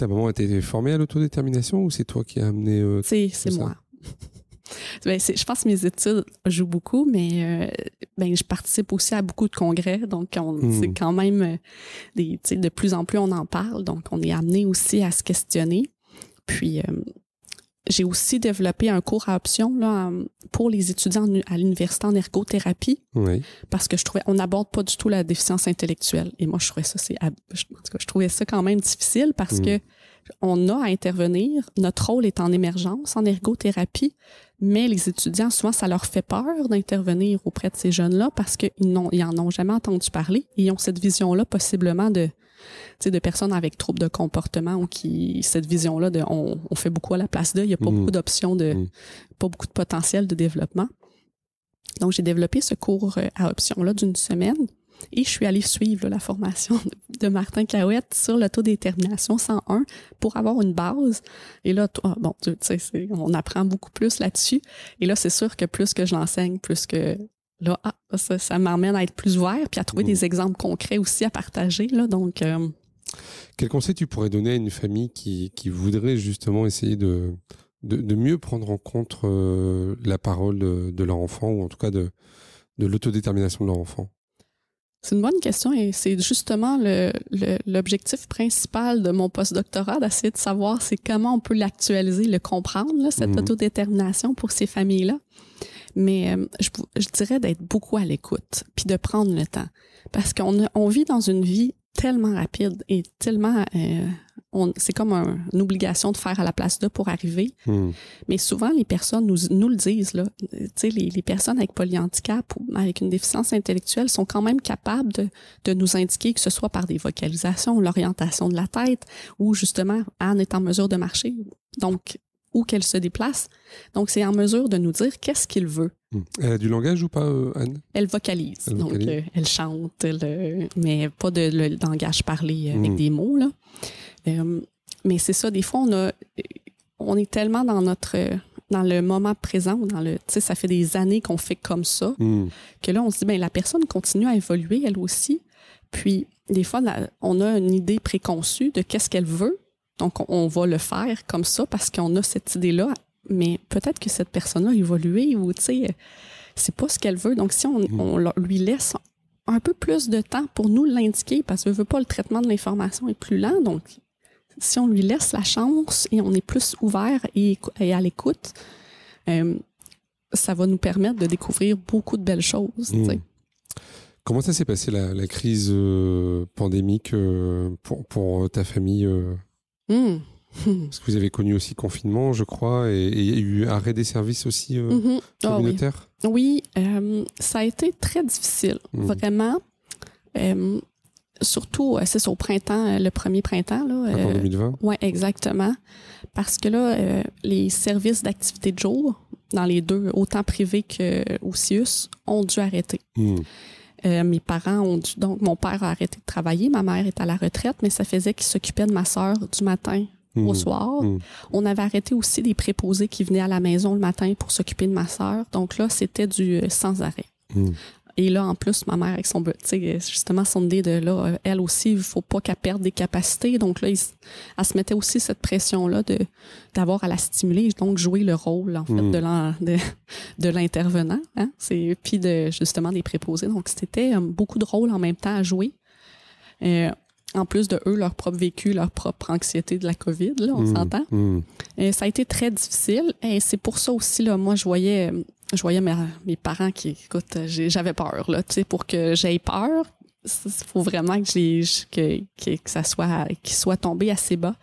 Ta maman a été formée à l'autodétermination ou c'est toi qui as amené euh, C'est moi. Ben, je pense que mes études jouent beaucoup, mais euh, ben, je participe aussi à beaucoup de congrès, donc on- Mm. c'est quand même euh, des, de plus en plus on en parle, donc on est amené aussi à se questionner. Puis euh, j'ai aussi développé un cours à option là, euh, pour les étudiants à l'université en ergothérapie. Oui. parce que je trouvais on n'aborde pas du tout la déficience intellectuelle. Et moi je trouvais ça c'est en tout cas, je trouvais ça quand même difficile parce Mm. que on a à intervenir. Notre rôle est en émergence en ergothérapie. Mais les étudiants souvent ça leur fait peur d'intervenir auprès de ces jeunes là parce qu'ils n'ont ils en ont jamais entendu parler. Et ils ont cette vision là possiblement de de personnes avec troubles de comportement ou qui cette vision là de on, on fait beaucoup à la place d'eux il y a pas Mm. beaucoup d'options de Mm. pas beaucoup de potentiel de développement donc, j'ai développé ce cours euh, à option-là d'une semaine et je suis allée suivre là, la formation de- Martin Cahouette sur l'autodétermination 101 pour avoir une base. Et là, toi, bon, tu sais, on apprend beaucoup plus là-dessus. Et là, c'est sûr que plus que je l'enseigne, plus que là, ah, ça, ça m'emmène à être plus ouvert, puis à trouver Mm. des exemples concrets aussi à partager. Là, donc, euh, Quel conseil tu pourrais donner à une famille qui, qui voudrait justement essayer de, de, de mieux prendre en compte euh, la parole de, de leur enfant ou en tout cas de, de l'autodétermination de leur enfant? C'est une bonne question et c'est justement le- le- l'objectif principal de mon postdoctorat, d'essayer de savoir c'est comment on peut l'actualiser, le comprendre, là, cette Mhm. autodétermination pour ces familles-là. Mais euh, je, dirais d'être beaucoup à l'écoute, puis de prendre le temps. Parce qu'on on vit dans une vie tellement rapide et tellement... euh, c'est comme un- une obligation de faire à la place d'eux pour arriver. Hmm. Mais souvent, les personnes nous, nous le disent. Là. Les, les personnes avec polyhandicap ou avec une déficience intellectuelle sont quand même capables de, de nous indiquer, que ce soit par des vocalisations, l'orientation de la tête, ou justement, Anne est en mesure de marcher. Donc, où qu'elle se déplace. Donc, c'est en mesure de nous dire qu'est-ce qu'il veut. Hmm. Elle a du langage ou pas, euh, Anne? Elle vocalise. Elle donc, vocalise. euh, elle chante, elle, euh, mais pas de le langage parlé avec Mm. des mots. Là. Euh, mais c'est ça, des fois, on, a, on est tellement dans notre dans le moment présent dans le ça fait des années qu'on fait comme ça Hmm. que là on se dit ben la personne continue à évoluer elle aussi puis des fois on a une idée préconçue de qu'est-ce qu'elle veut donc on, va le faire comme ça parce qu'on a cette idée là mais peut-être que cette personne a évolué ou tu sais c'est pas ce qu'elle veut donc si on, Mm. on leur- lui laisse un peu plus de temps pour nous l'indiquer parce que veut pas le traitement de l'information est plus lent donc si on lui laisse la chance et on est plus ouvert et, à l'écoute euh, ça va nous permettre de découvrir beaucoup de belles choses. Hmm. Comment ça s'est passé la, la crise euh, pandémique euh, pour, pour ta famille euh. Parce que vous avez connu aussi confinement, je crois, et et il y a eu arrêt des services aussi euh, Mhm. Ah oui, communautaires. oui euh, ça a été très difficile, Mhm. vraiment. Euh, surtout, euh, c'est au printemps, euh, le premier printemps. Là, Printemps euh, 2020. Oui, exactement. Parce que là, euh, les services d'activité de jour, dans les deux, autant privés que au CIUS, ont dû arrêter. Euh, mes parents ont dû, donc mon père a arrêté de travailler, ma mère est à la retraite, mais ça faisait qu'il s'occupait de ma sœur du matin au Hmm. soir. Mm. On avait arrêté aussi des préposés qui venaient à la maison le matin pour s'occuper de ma sœur. Donc là, c'était du euh, sans arrêt. Mm. Et là, en plus, ma mère, avec son, tu sais, justement, son idée de là, euh, elle aussi, il faut pas qu'elle perde des capacités. Donc là, il elle se mettait aussi cette pression-là de, d'avoir à la stimuler, donc jouer le rôle, en fait, Mm. de, l'en- de, de l'intervenant. Hein? C'est, puis de, justement, des préposés. Donc, c'était euh, beaucoup de rôles en même temps à jouer. Euh, en plus de eux, leur propre vécu, leur propre anxiété de la COVID, là, on Hmm. s'entend. Et ça a été très difficile. Et c'est pour ça aussi, là, moi, je voyais, je voyais mes, mes parents qui, écoute, j'avais peur, là, tu sais, pour que j'aie peur, il faut vraiment que, j'ai, que, que, que ça soit, qu'ils soient tombés assez bas.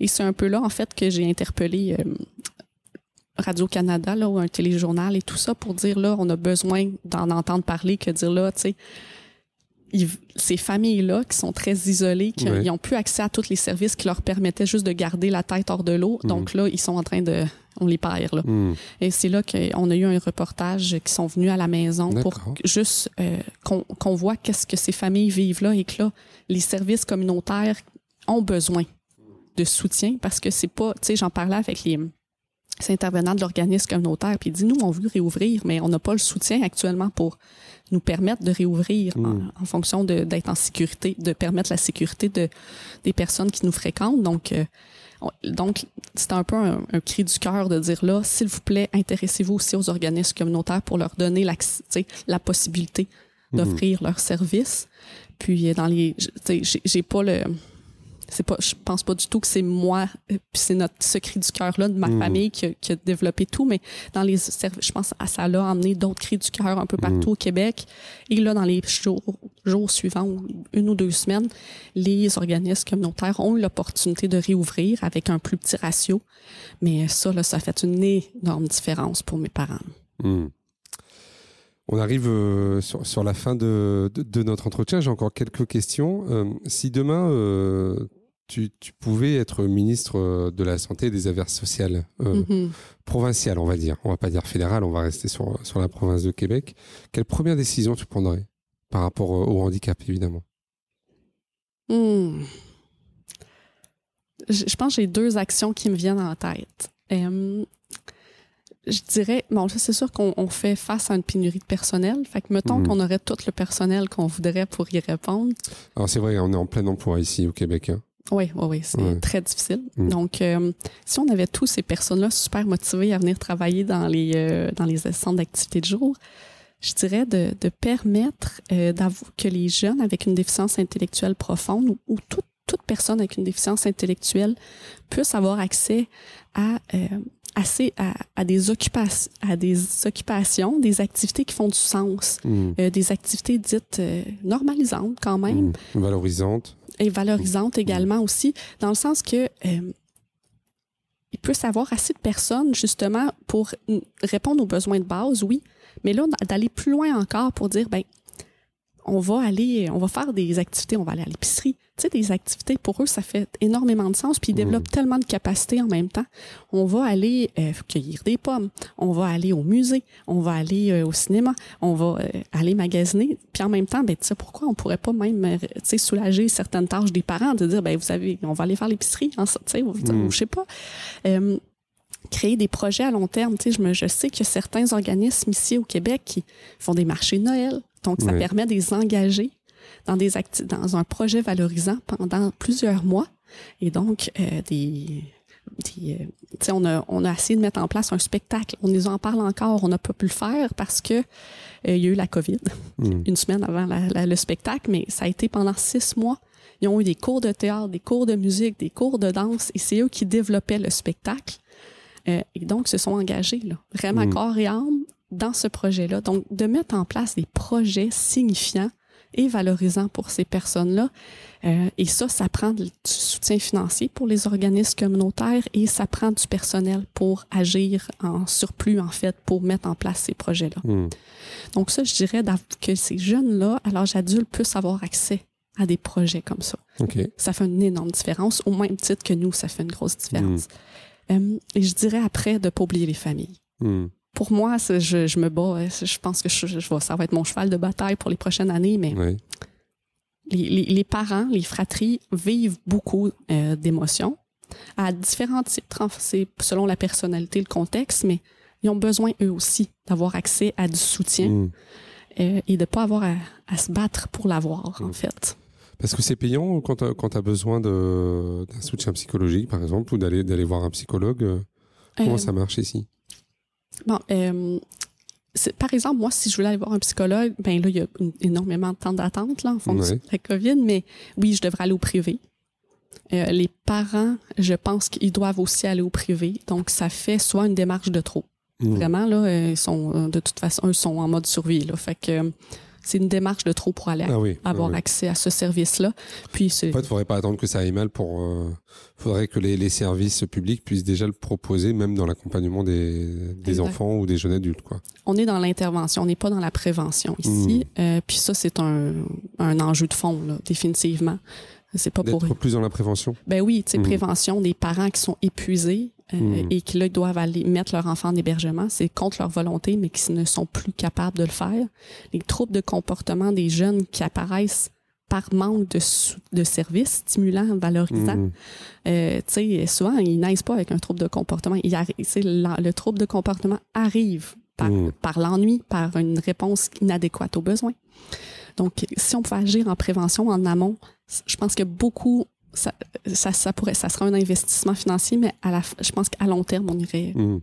Et c'est un peu là, en fait, que j'ai interpellé euh, Radio-Canada, là, ou un téléjournal et tout ça pour dire, là, on a besoin d'en entendre parler, que dire, là, tu sais, ils- ces familles-là qui sont très isolées, qui Ouais. ils ont plus accès à tous les services qui leur permettaient juste de garder la tête hors de l'eau. Donc là, ils sont en train de... On les perd, là. Hmm. Et c'est là qu'on a eu un reportage qui sont venus à la maison pour juste euh, qu'on voit qu'est-ce que ces familles vivent là et que là, les services communautaires ont besoin de soutien parce que c'est pas... Tu sais, j'en parlais avec les... ces intervenants de l'organisme communautaire, puis ils disent, nous, on veut réouvrir, mais on n'a pas le soutien actuellement pour nous permettre de réouvrir en, Mm. en fonction d'être en sécurité, de permettre la sécurité de, des personnes qui nous fréquentent. Donc, euh, donc c'est un peu un, un cri du cœur de dire là, s'il vous plaît, intéressez-vous aussi aux organismes communautaires pour leur donner la possibilité d'offrir leurs services. Puis euh, dans les, j'ai pas le, c'est pas, je pense pas du tout que c'est moi, euh, puis c'est notre ce cri du cœur là de ma Mhm. famille qui a, qui a développé tout, mais dans les services, je pense que ça l'a amené d'autres cris du cœur un peu partout au Québec. Et là, dans les jours, jours suivants, ou une ou deux semaines, les organismes communautaires ont eu l'opportunité de réouvrir avec un plus petit ratio. Mais ça, là, ça a fait une énorme différence pour mes parents. Hmm. On arrive euh, sur, sur la fin de, de- de notre entretien. J'ai encore quelques questions. Euh, si demain, euh, tu, tu pouvais être ministre euh, de la Santé et des Affaires sociales, euh, Mhm. provinciale, on va dire, on va pas dire fédérale, on va rester sur, sur la province de Québec, quelle première décision tu prendrais par rapport euh, au handicap, évidemment? Hmm. Je, je pense que j'ai deux actions qui me viennent en tête. Euh, je dirais, bon, c'est sûr qu'on fait face à une pénurie de personnel. Fait que mettons mhm. qu'on aurait tout le personnel qu'on voudrait pour y répondre. Alors c'est vrai, on est en plein emploi ici au Québec. Hein. Oui, oui, oui, c'est très difficile. Mhm. Donc, euh, si on avait tous ces personnes-là super motivées à venir travailler dans les, euh, dans les centres d'activité de jour, je dirais de, de permettre euh, que les jeunes avec une déficience intellectuelle profonde ou, toute, toute personne avec une déficience intellectuelle puisse avoir accès à assez à, des occupations, à des occupations, des activités qui font du sens, euh, des activités dites normalisantes quand même, hmm. valorisantes et valorisantes hmm. également aussi, dans le sens que euh, il peut savoir assez de personnes justement pour répondre aux besoins de base, oui, mais là d'aller plus loin encore pour dire ben on va aller, on va faire des activités, on va aller à l'épicerie. Tu sais, des activités, pour eux, ça fait énormément de sens, puis ils développent tellement de capacités en même temps. On va aller euh, cueillir des pommes, on va aller au musée, on va aller euh, au cinéma, on va euh, aller magasiner, puis en même temps, ben, tu sais, pourquoi on pourrait pas même, tu sais, soulager certaines tâches des parents, de dire, ben, vous savez, on va aller faire l'épicerie, hein, tu sais, mm. je sais pas créer des projets à long terme. Tu sais, je, me, je sais a certains organismes ici au Québec qui font des marchés de Noël, donc, ça permet de les engager dans, des dans un projet valorisant pendant plusieurs mois. Et donc, euh, des, des euh, on, a, on a essayé de mettre en place un spectacle. On nous en parle encore, on n'a pas pu le faire parce que euh, il y a eu la COVID hmm. une semaine avant le spectacle, mais ça a été pendant six mois. Ils ont eu des cours de théâtre, des cours de musique, des cours de danse, et c'est eux qui développaient le spectacle. et donc, se sont engagés, là, vraiment hmm. corps et âme, dans ce projet-là. Donc, de mettre en place des projets signifiants et valorisants pour ces personnes-là. Euh, et ça, ça prend du soutien financier pour les organismes communautaires et ça prend du personnel pour agir en surplus, en fait, pour mettre en place ces projets-là. Hmm. Donc ça, je dirais que ces jeunes-là, à l'âge adulte, puissent avoir accès à des projets comme ça. Ça fait une énorme différence, au même titre que nous, ça fait une grosse différence. Hmm. Euh, et je dirais après de ne pas oublier les familles. Hmm pour moi, je, je, me bats. Je pense que je, je, ça va être mon cheval de bataille pour les prochaines années, mais les, les, parents, les fratries vivent beaucoup euh, d'émotions à différents titres. C'est selon la personnalité, le contexte, mais ils ont besoin eux aussi d'avoir accès à du soutien mm. euh, et de ne pas avoir à, se battre pour l'avoir, en mm. fait. Parce que c'est payant quand tu as, besoin d'un soutien psychologique, par exemple, ou d'aller voir un psychologue. Euh, comment ça marche ici? Bon, euh, par exemple, moi, si je voulais aller voir un psychologue, ben là, il y a énormément de temps d'attente là, en fonction de la COVID, mais oui, je devrais aller au privé. Euh, les parents, je pense qu'ils doivent aussi aller au privé. Donc, ça fait soit une démarche de trop. Mmh. Vraiment, là, euh, ils sont, de toute façon, ils sont en mode survie. Là, fait que c'est une démarche de trop pour aller ah avoir ah accès à ce service-là. Puis en fait, il faudrait pas attendre que ça aille mal pour. Euh, faudrait que les, les, services publics puissent déjà le proposer, même dans l'accompagnement des, des enfants ou des jeunes adultes, quoi. On est dans l'intervention, on n'est pas dans la prévention ici. Hmm. Euh, puis ça, c'est un, un enjeu de fond, là, définitivement. C'est pas pour plus dans la prévention? Ben oui, tu sais, hmm. prévention des parents qui sont épuisés, euh, hmm. et qui là doivent aller mettre leur enfant en hébergement, c'est contre leur volonté, mais qui ne sont plus capables de le faire. Les troubles de comportement des jeunes qui apparaissent par manque de, de services stimulants, valorisants. Hmm. Euh, tu sais, souvent, ils naissent pas avec un trouble de comportement. Il le trouble de comportement arrive par, hmm. par l'ennui, par une réponse inadéquate aux besoins. Donc, si on peut agir en prévention, en amont, je pense que beaucoup ça, ça, pourrait, ça sera un investissement financier, mais à la, je pense qu'à long terme, on irait, hmm.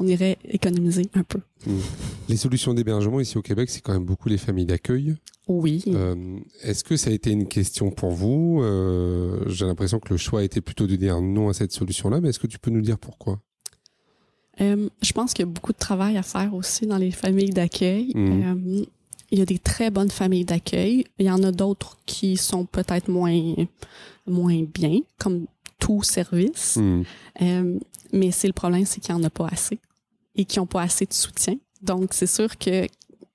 on irait économiser un peu. Hmm. Les solutions d'hébergement ici au Québec, c'est quand même beaucoup les familles d'accueil. Oui. Euh, est-ce que ça a été une question pour vous? Euh, J'ai l'impression que le choix a été plutôt de dire non à cette solution-là, mais est-ce que tu peux nous dire pourquoi? Euh, Je pense qu'il y a beaucoup de travail à faire aussi dans les familles d'accueil. Hmm. Il y a des très bonnes familles d'accueil. Il y en a d'autres qui sont peut-être moins, moins bien, comme tout service. Hmm. Euh, mais c'est le problème, c'est qu'il n'y en a pas assez et qui n'ont pas assez de soutien. Donc, c'est sûr que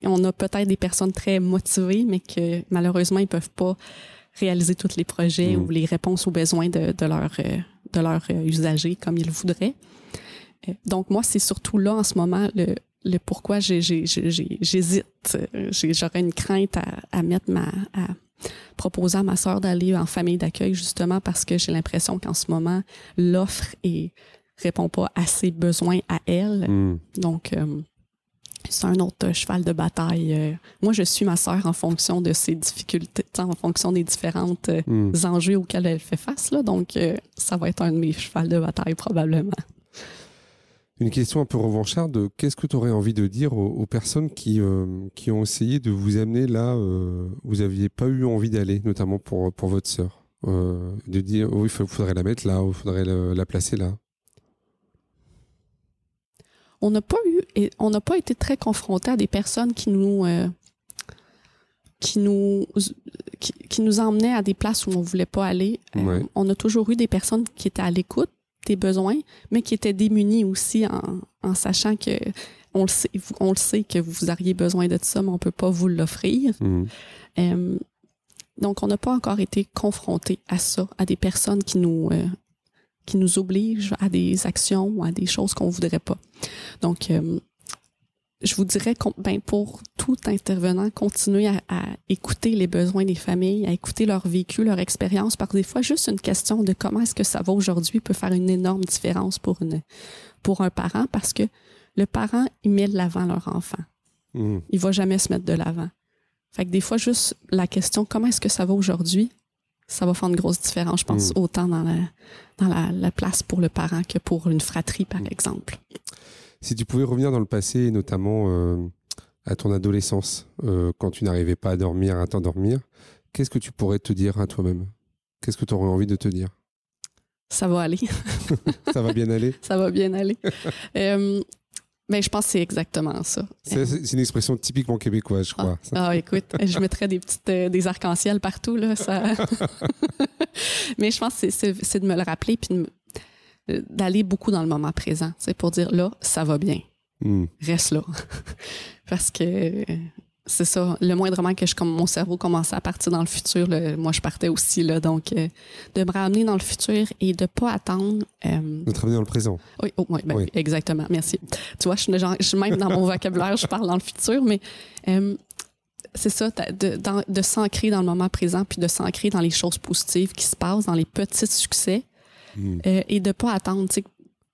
on a peut-être des personnes très motivées, mais que malheureusement, ils peuvent pas réaliser tous les projets hmm. ou les réponses aux besoins de, de leurs de leur euh, usagers comme ils le voudraient. Euh, donc, moi, c'est surtout là, en ce moment, le, le pourquoi j'hésite. J'aurais une crainte à, à, mettre ma à proposer à ma sœur d'aller en famille d'accueil justement parce que j'ai l'impression qu'en ce moment l'offre est répond pas à ses besoins à elle. Hmm. Donc, euh, c'est un autre cheval de bataille. Euh, moi, je suis ma sœur en fonction de ses difficultés, en fonction des différentes euh, Hmm. enjeux auxquels elle fait face. Là. Donc, ça va être un de mes chevals de bataille probablement. Une question un peu revancharde. Qu'est-ce que tu aurais envie de dire aux, aux personnes qui, euh, qui ont essayé de vous amener là euh, où vous n'aviez pas eu envie d'aller, notamment pour, pour votre sœur Euh, De dire, oui, il faudrait la mettre là, il faudrait la, la placer là? On n'a pas eu, et on n'a pas été très confronté à des personnes qui nous, euh, qui nous, qui, qui nous emmenaient à des places où on voulait pas aller. Euh, on a toujours eu des personnes qui étaient à l'écoute des besoins, mais qui étaient démunies aussi en, en sachant que on le sait, on le sait que vous auriez besoin de ça, mais on peut pas vous l'offrir. Euh, donc, on n'a pas encore été confronté à ça, à des personnes qui nous, euh, qui nous obligent à des actions ou à des choses qu'on voudrait pas. Donc, euh, je vous dirais, ben, pour tout intervenant, continuez à, à écouter les besoins des familles, à écouter leur vécu, leur expérience, parce que des fois, juste une question de comment est-ce que ça va aujourd'hui peut faire une énorme différence pour, une, pour un parent, parce que le parent, il met de l'avant leur enfant Hmm. il va jamais se mettre de l'avant. Fait que des fois, juste la question comment est-ce que ça va aujourd'hui, ça va faire une grosse différence, je pense, Mm. autant dans, la, dans la, la place pour le parent que pour une fratrie, par Mm. exemple. Si tu pouvais revenir dans le passé, notamment euh, à ton adolescence, euh, quand tu n'arrivais pas à dormir, à t'endormir, qu'est-ce que tu pourrais te dire à toi-même? Qu'est-ce que tu aurais envie de te dire? Ça va aller, Ça va bien aller? Ça va bien aller. euh, ben, je pense que c'est exactement ça. C'est une expression typiquement québécoise, je crois. ça. Ah, écoute, je mettrais des petites euh, des arcs-en-ciel partout là, ça. Mais je pense que c'est- de me le rappeler puis de me- d'aller beaucoup dans le moment présent, c'est pour dire là, ça va bien. Hmm. reste là. Parce que euh, c'est ça, le moindrement que je, comme mon cerveau commençait à partir dans le futur, là, moi je partais aussi là. Donc, euh, de me ramener dans le futur et de pas attendre. euh, De travailler dans le présent. oui, oh, oui, ben Oui. exactement. Merci. Tu vois, je suis, le genre- je suis même dans mon vocabulaire, je parle dans le futur, mais euh, c'est ça, de s'ancrer dans le moment présent, puis de s'ancrer dans les choses positives qui se passent, dans les petits succès, Hmm. euh, et de pas attendre. tu sais,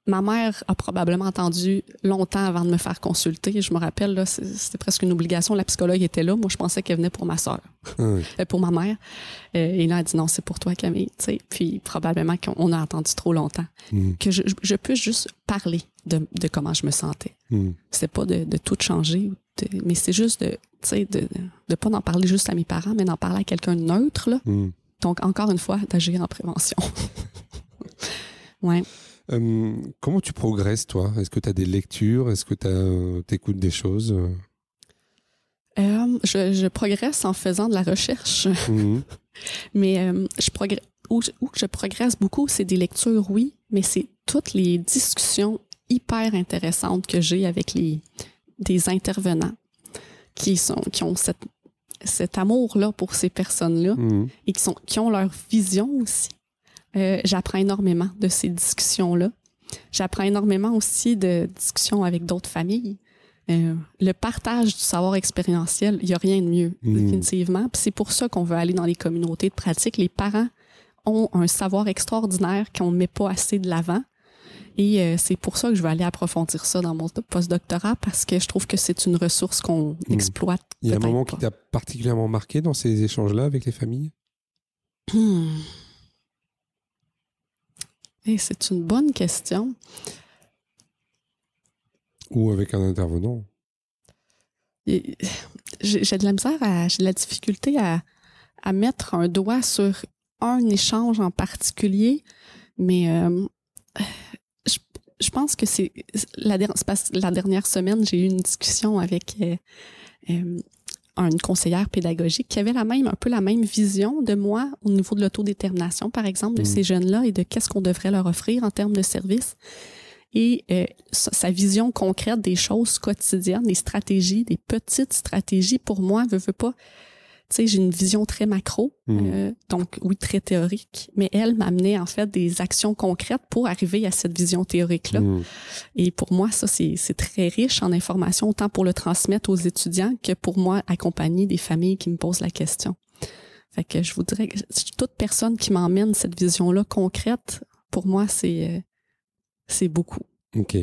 Ma mère a probablement attendu longtemps avant de me faire consulter. Je me rappelle, là, c'était presque une obligation. La psychologue était là. Moi, je pensais qu'elle venait pour ma soeur, Ah oui. pour ma mère. Euh, et là, elle a dit non, c'est pour toi, Camille. tu sais. Puis probablement qu'on a attendu trop longtemps. Hmm. Que je, je puisse juste parler de, de comment je me sentais. Hmm. C'est pas de, de tout changer, de- mais c'est juste de, de ne pas en parler juste à mes parents, mais d'en parler à quelqu'un de neutre. Là. Donc, encore une fois, d'agir en prévention. ouais. Euh, comment tu progresses, toi? Est-ce que tu as des lectures? Est-ce que tu écoutes des choses? Euh, je, je progresse en faisant de la recherche, Mhm. mais euh, je progresse, où, je- où je progresse beaucoup, c'est des lectures, oui, mais c'est toutes les discussions hyper intéressantes que j'ai avec les des intervenants qui sont qui ont cette, cet amour-là pour ces personnes-là Mhm. et qui, sont, qui ont leur vision aussi. Euh, J'apprends énormément de ces discussions-là. J'apprends énormément aussi de discussions avec d'autres familles. Euh, le partage du savoir expérientiel, il n'y a rien de mieux, Mm. définitivement. Puis c'est pour ça qu'on veut aller dans les communautés de pratique. Les parents ont un savoir extraordinaire qu'on ne met pas assez de l'avant. Et euh, c'est pour ça que je veux aller approfondir ça dans mon postdoctorat parce que je trouve que c'est une ressource qu'on Mm. exploite. Il y a un moment pas. qui t'a particulièrement marqué dans ces échanges-là avec les familles? Hmm. Eh, c'est une bonne question. Ou avec un intervenant J'ai de la misère, j'ai de la difficulté à, à mettre un doigt sur un échange en particulier, mais euh, je, je pense que c'est la dernière semaine, j'ai eu une discussion avec euh, euh, une conseillère pédagogique qui avait la même, un peu la même vision de moi au niveau de l'autodétermination, par exemple, de Mhm. ces jeunes-là et de qu'est-ce qu'on devrait leur offrir en termes de services. Et euh, sa, sa vision concrète des choses quotidiennes, des stratégies, des petites stratégies, pour moi, veut, veut pas. Tu sais, j'ai une vision très macro, Mhm. euh, donc oui, très théorique, mais elle m'amenait en fait des actions concrètes pour arriver à cette vision théorique-là. Mhm. Et pour moi, ça, c'est très riche en information, autant pour le transmettre aux étudiants que pour moi, accompagner des familles qui me posent la question. Fait que je vous dirais que toute personne qui m'emmène cette vision-là concrète, pour moi, c'est euh, c'est beaucoup. Ok.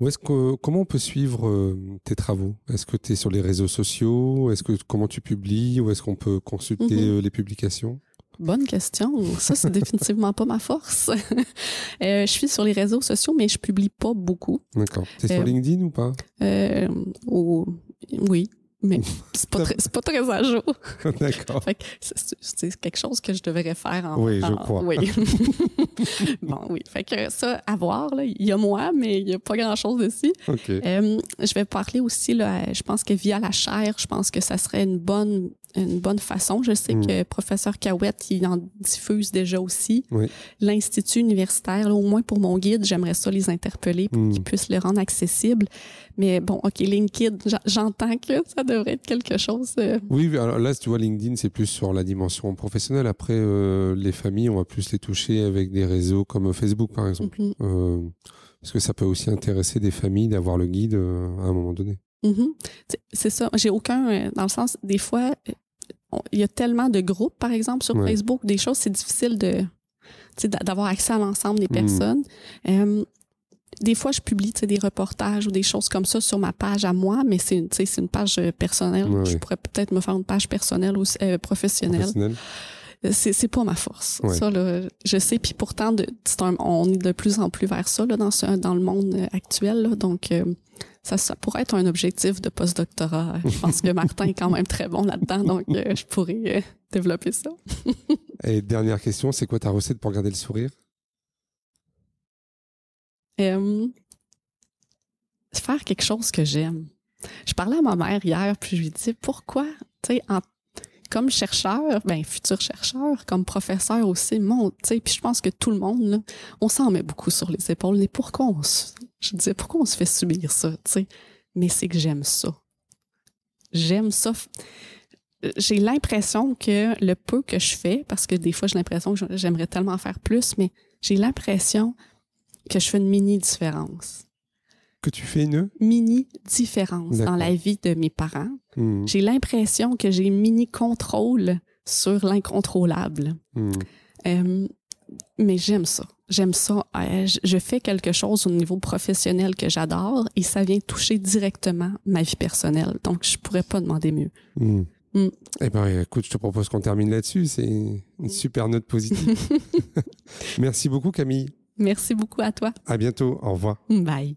Où est-ce que, comment on peut suivre euh, tes travaux? Est-ce que tu es sur les réseaux sociaux? Est-ce que comment tu publies? Ou est-ce qu'on peut consulter Mhm. euh, les publications? Bonne question. Ça, c'est définitivement pas ma force. Euh, je suis sur les réseaux sociaux, mais je publie pas beaucoup. D'accord. Tu es sur LinkedIn ou pas? oui, mais c'est pas, très- c'est pas très à jour. D'accord. Fait que c'est- quelque chose que je devrais faire en Oui, je crois. Oui. bon, oui. Fait que ça, à voir, là, il y a moi, mais il y a pas grand-chose dessus. Ok. Euh, je vais parler aussi, là, je pense que via la chaire, je pense que ça serait une bonne, une bonne façon. Je sais Mm. que professeur Cahouette, il en diffuse déjà aussi. Oui. L'Institut universitaire, là, au moins pour mon guide, j'aimerais ça les interpeller pour Mm. qu'ils puissent le rendre accessible. Mais bon, OK, LinkedIn, j'en- j'entends que ça devrait être quelque chose. euh, Oui, alors là, tu vois, LinkedIn, c'est plus sur la dimension professionnelle. Après, euh, les familles, on va plus les toucher avec des réseaux comme Facebook, par exemple. mhm, Euh, parce que ça peut aussi intéresser des familles d'avoir le guide euh, à un moment donné. mhm. C'est- C'est ça. J'ai aucun, dans le sens, des fois, il y a tellement de groupes, par exemple, sur Ouais. Facebook, des choses, c'est difficile de d'avoir accès à l'ensemble des Mm. personnes. Euh, des fois, je publie des reportages ou des choses comme ça sur ma page à moi, mais c'est une, page euh, personnelle. Ouais, je pourrais peut-être me faire une page personnelle ou euh, professionnelle. Professionnel. Euh, C'est c'est pas ma force. Ouais. Ça, là, je sais. Puis pourtant, de, c'est un- on est de plus en plus vers ça là, dans, ce, dans le monde euh, actuel. là. donc, euh, ça, ça pourrait être un objectif de postdoctorat. Je pense que Martin est quand même très bon là-dedans, donc euh, je pourrais euh, développer ça. Et dernière question, c'est quoi ta recette pour garder le sourire? Euh, faire quelque chose que j'aime. Je parlais à ma mère hier, puis je lui dis pourquoi, tu sais, en- comme chercheur, ben futur chercheur, comme professeur aussi, mon, tu sais, puis je pense que tout le monde, là, on s'en met beaucoup sur les épaules. Mais pourquoi on se, je disais, pourquoi on se fait subir ça, tu sais? Mais c'est que j'aime ça. J'aime ça. J'ai l'impression que le peu que je fais, parce que des fois j'ai l'impression que j'aimerais tellement faire plus, mais j'ai l'impression que je fais une mini différence. Que tu fais une Mini différence dans la vie de mes parents. Hmm, J'ai l'impression que j'ai mini contrôle sur l'incontrôlable. hmm. Euh, mais j'aime ça. J'aime ça. Euh, je- fais quelque chose au niveau professionnel que j'adore et ça vient toucher directement ma vie personnelle. Donc, je pourrais pas demander mieux. Hmm. Eh ben, écoute, je te propose qu'on termine là-dessus. C'est une super note positive. Merci beaucoup, Camille. Merci beaucoup à toi. À bientôt. Au revoir. Bye.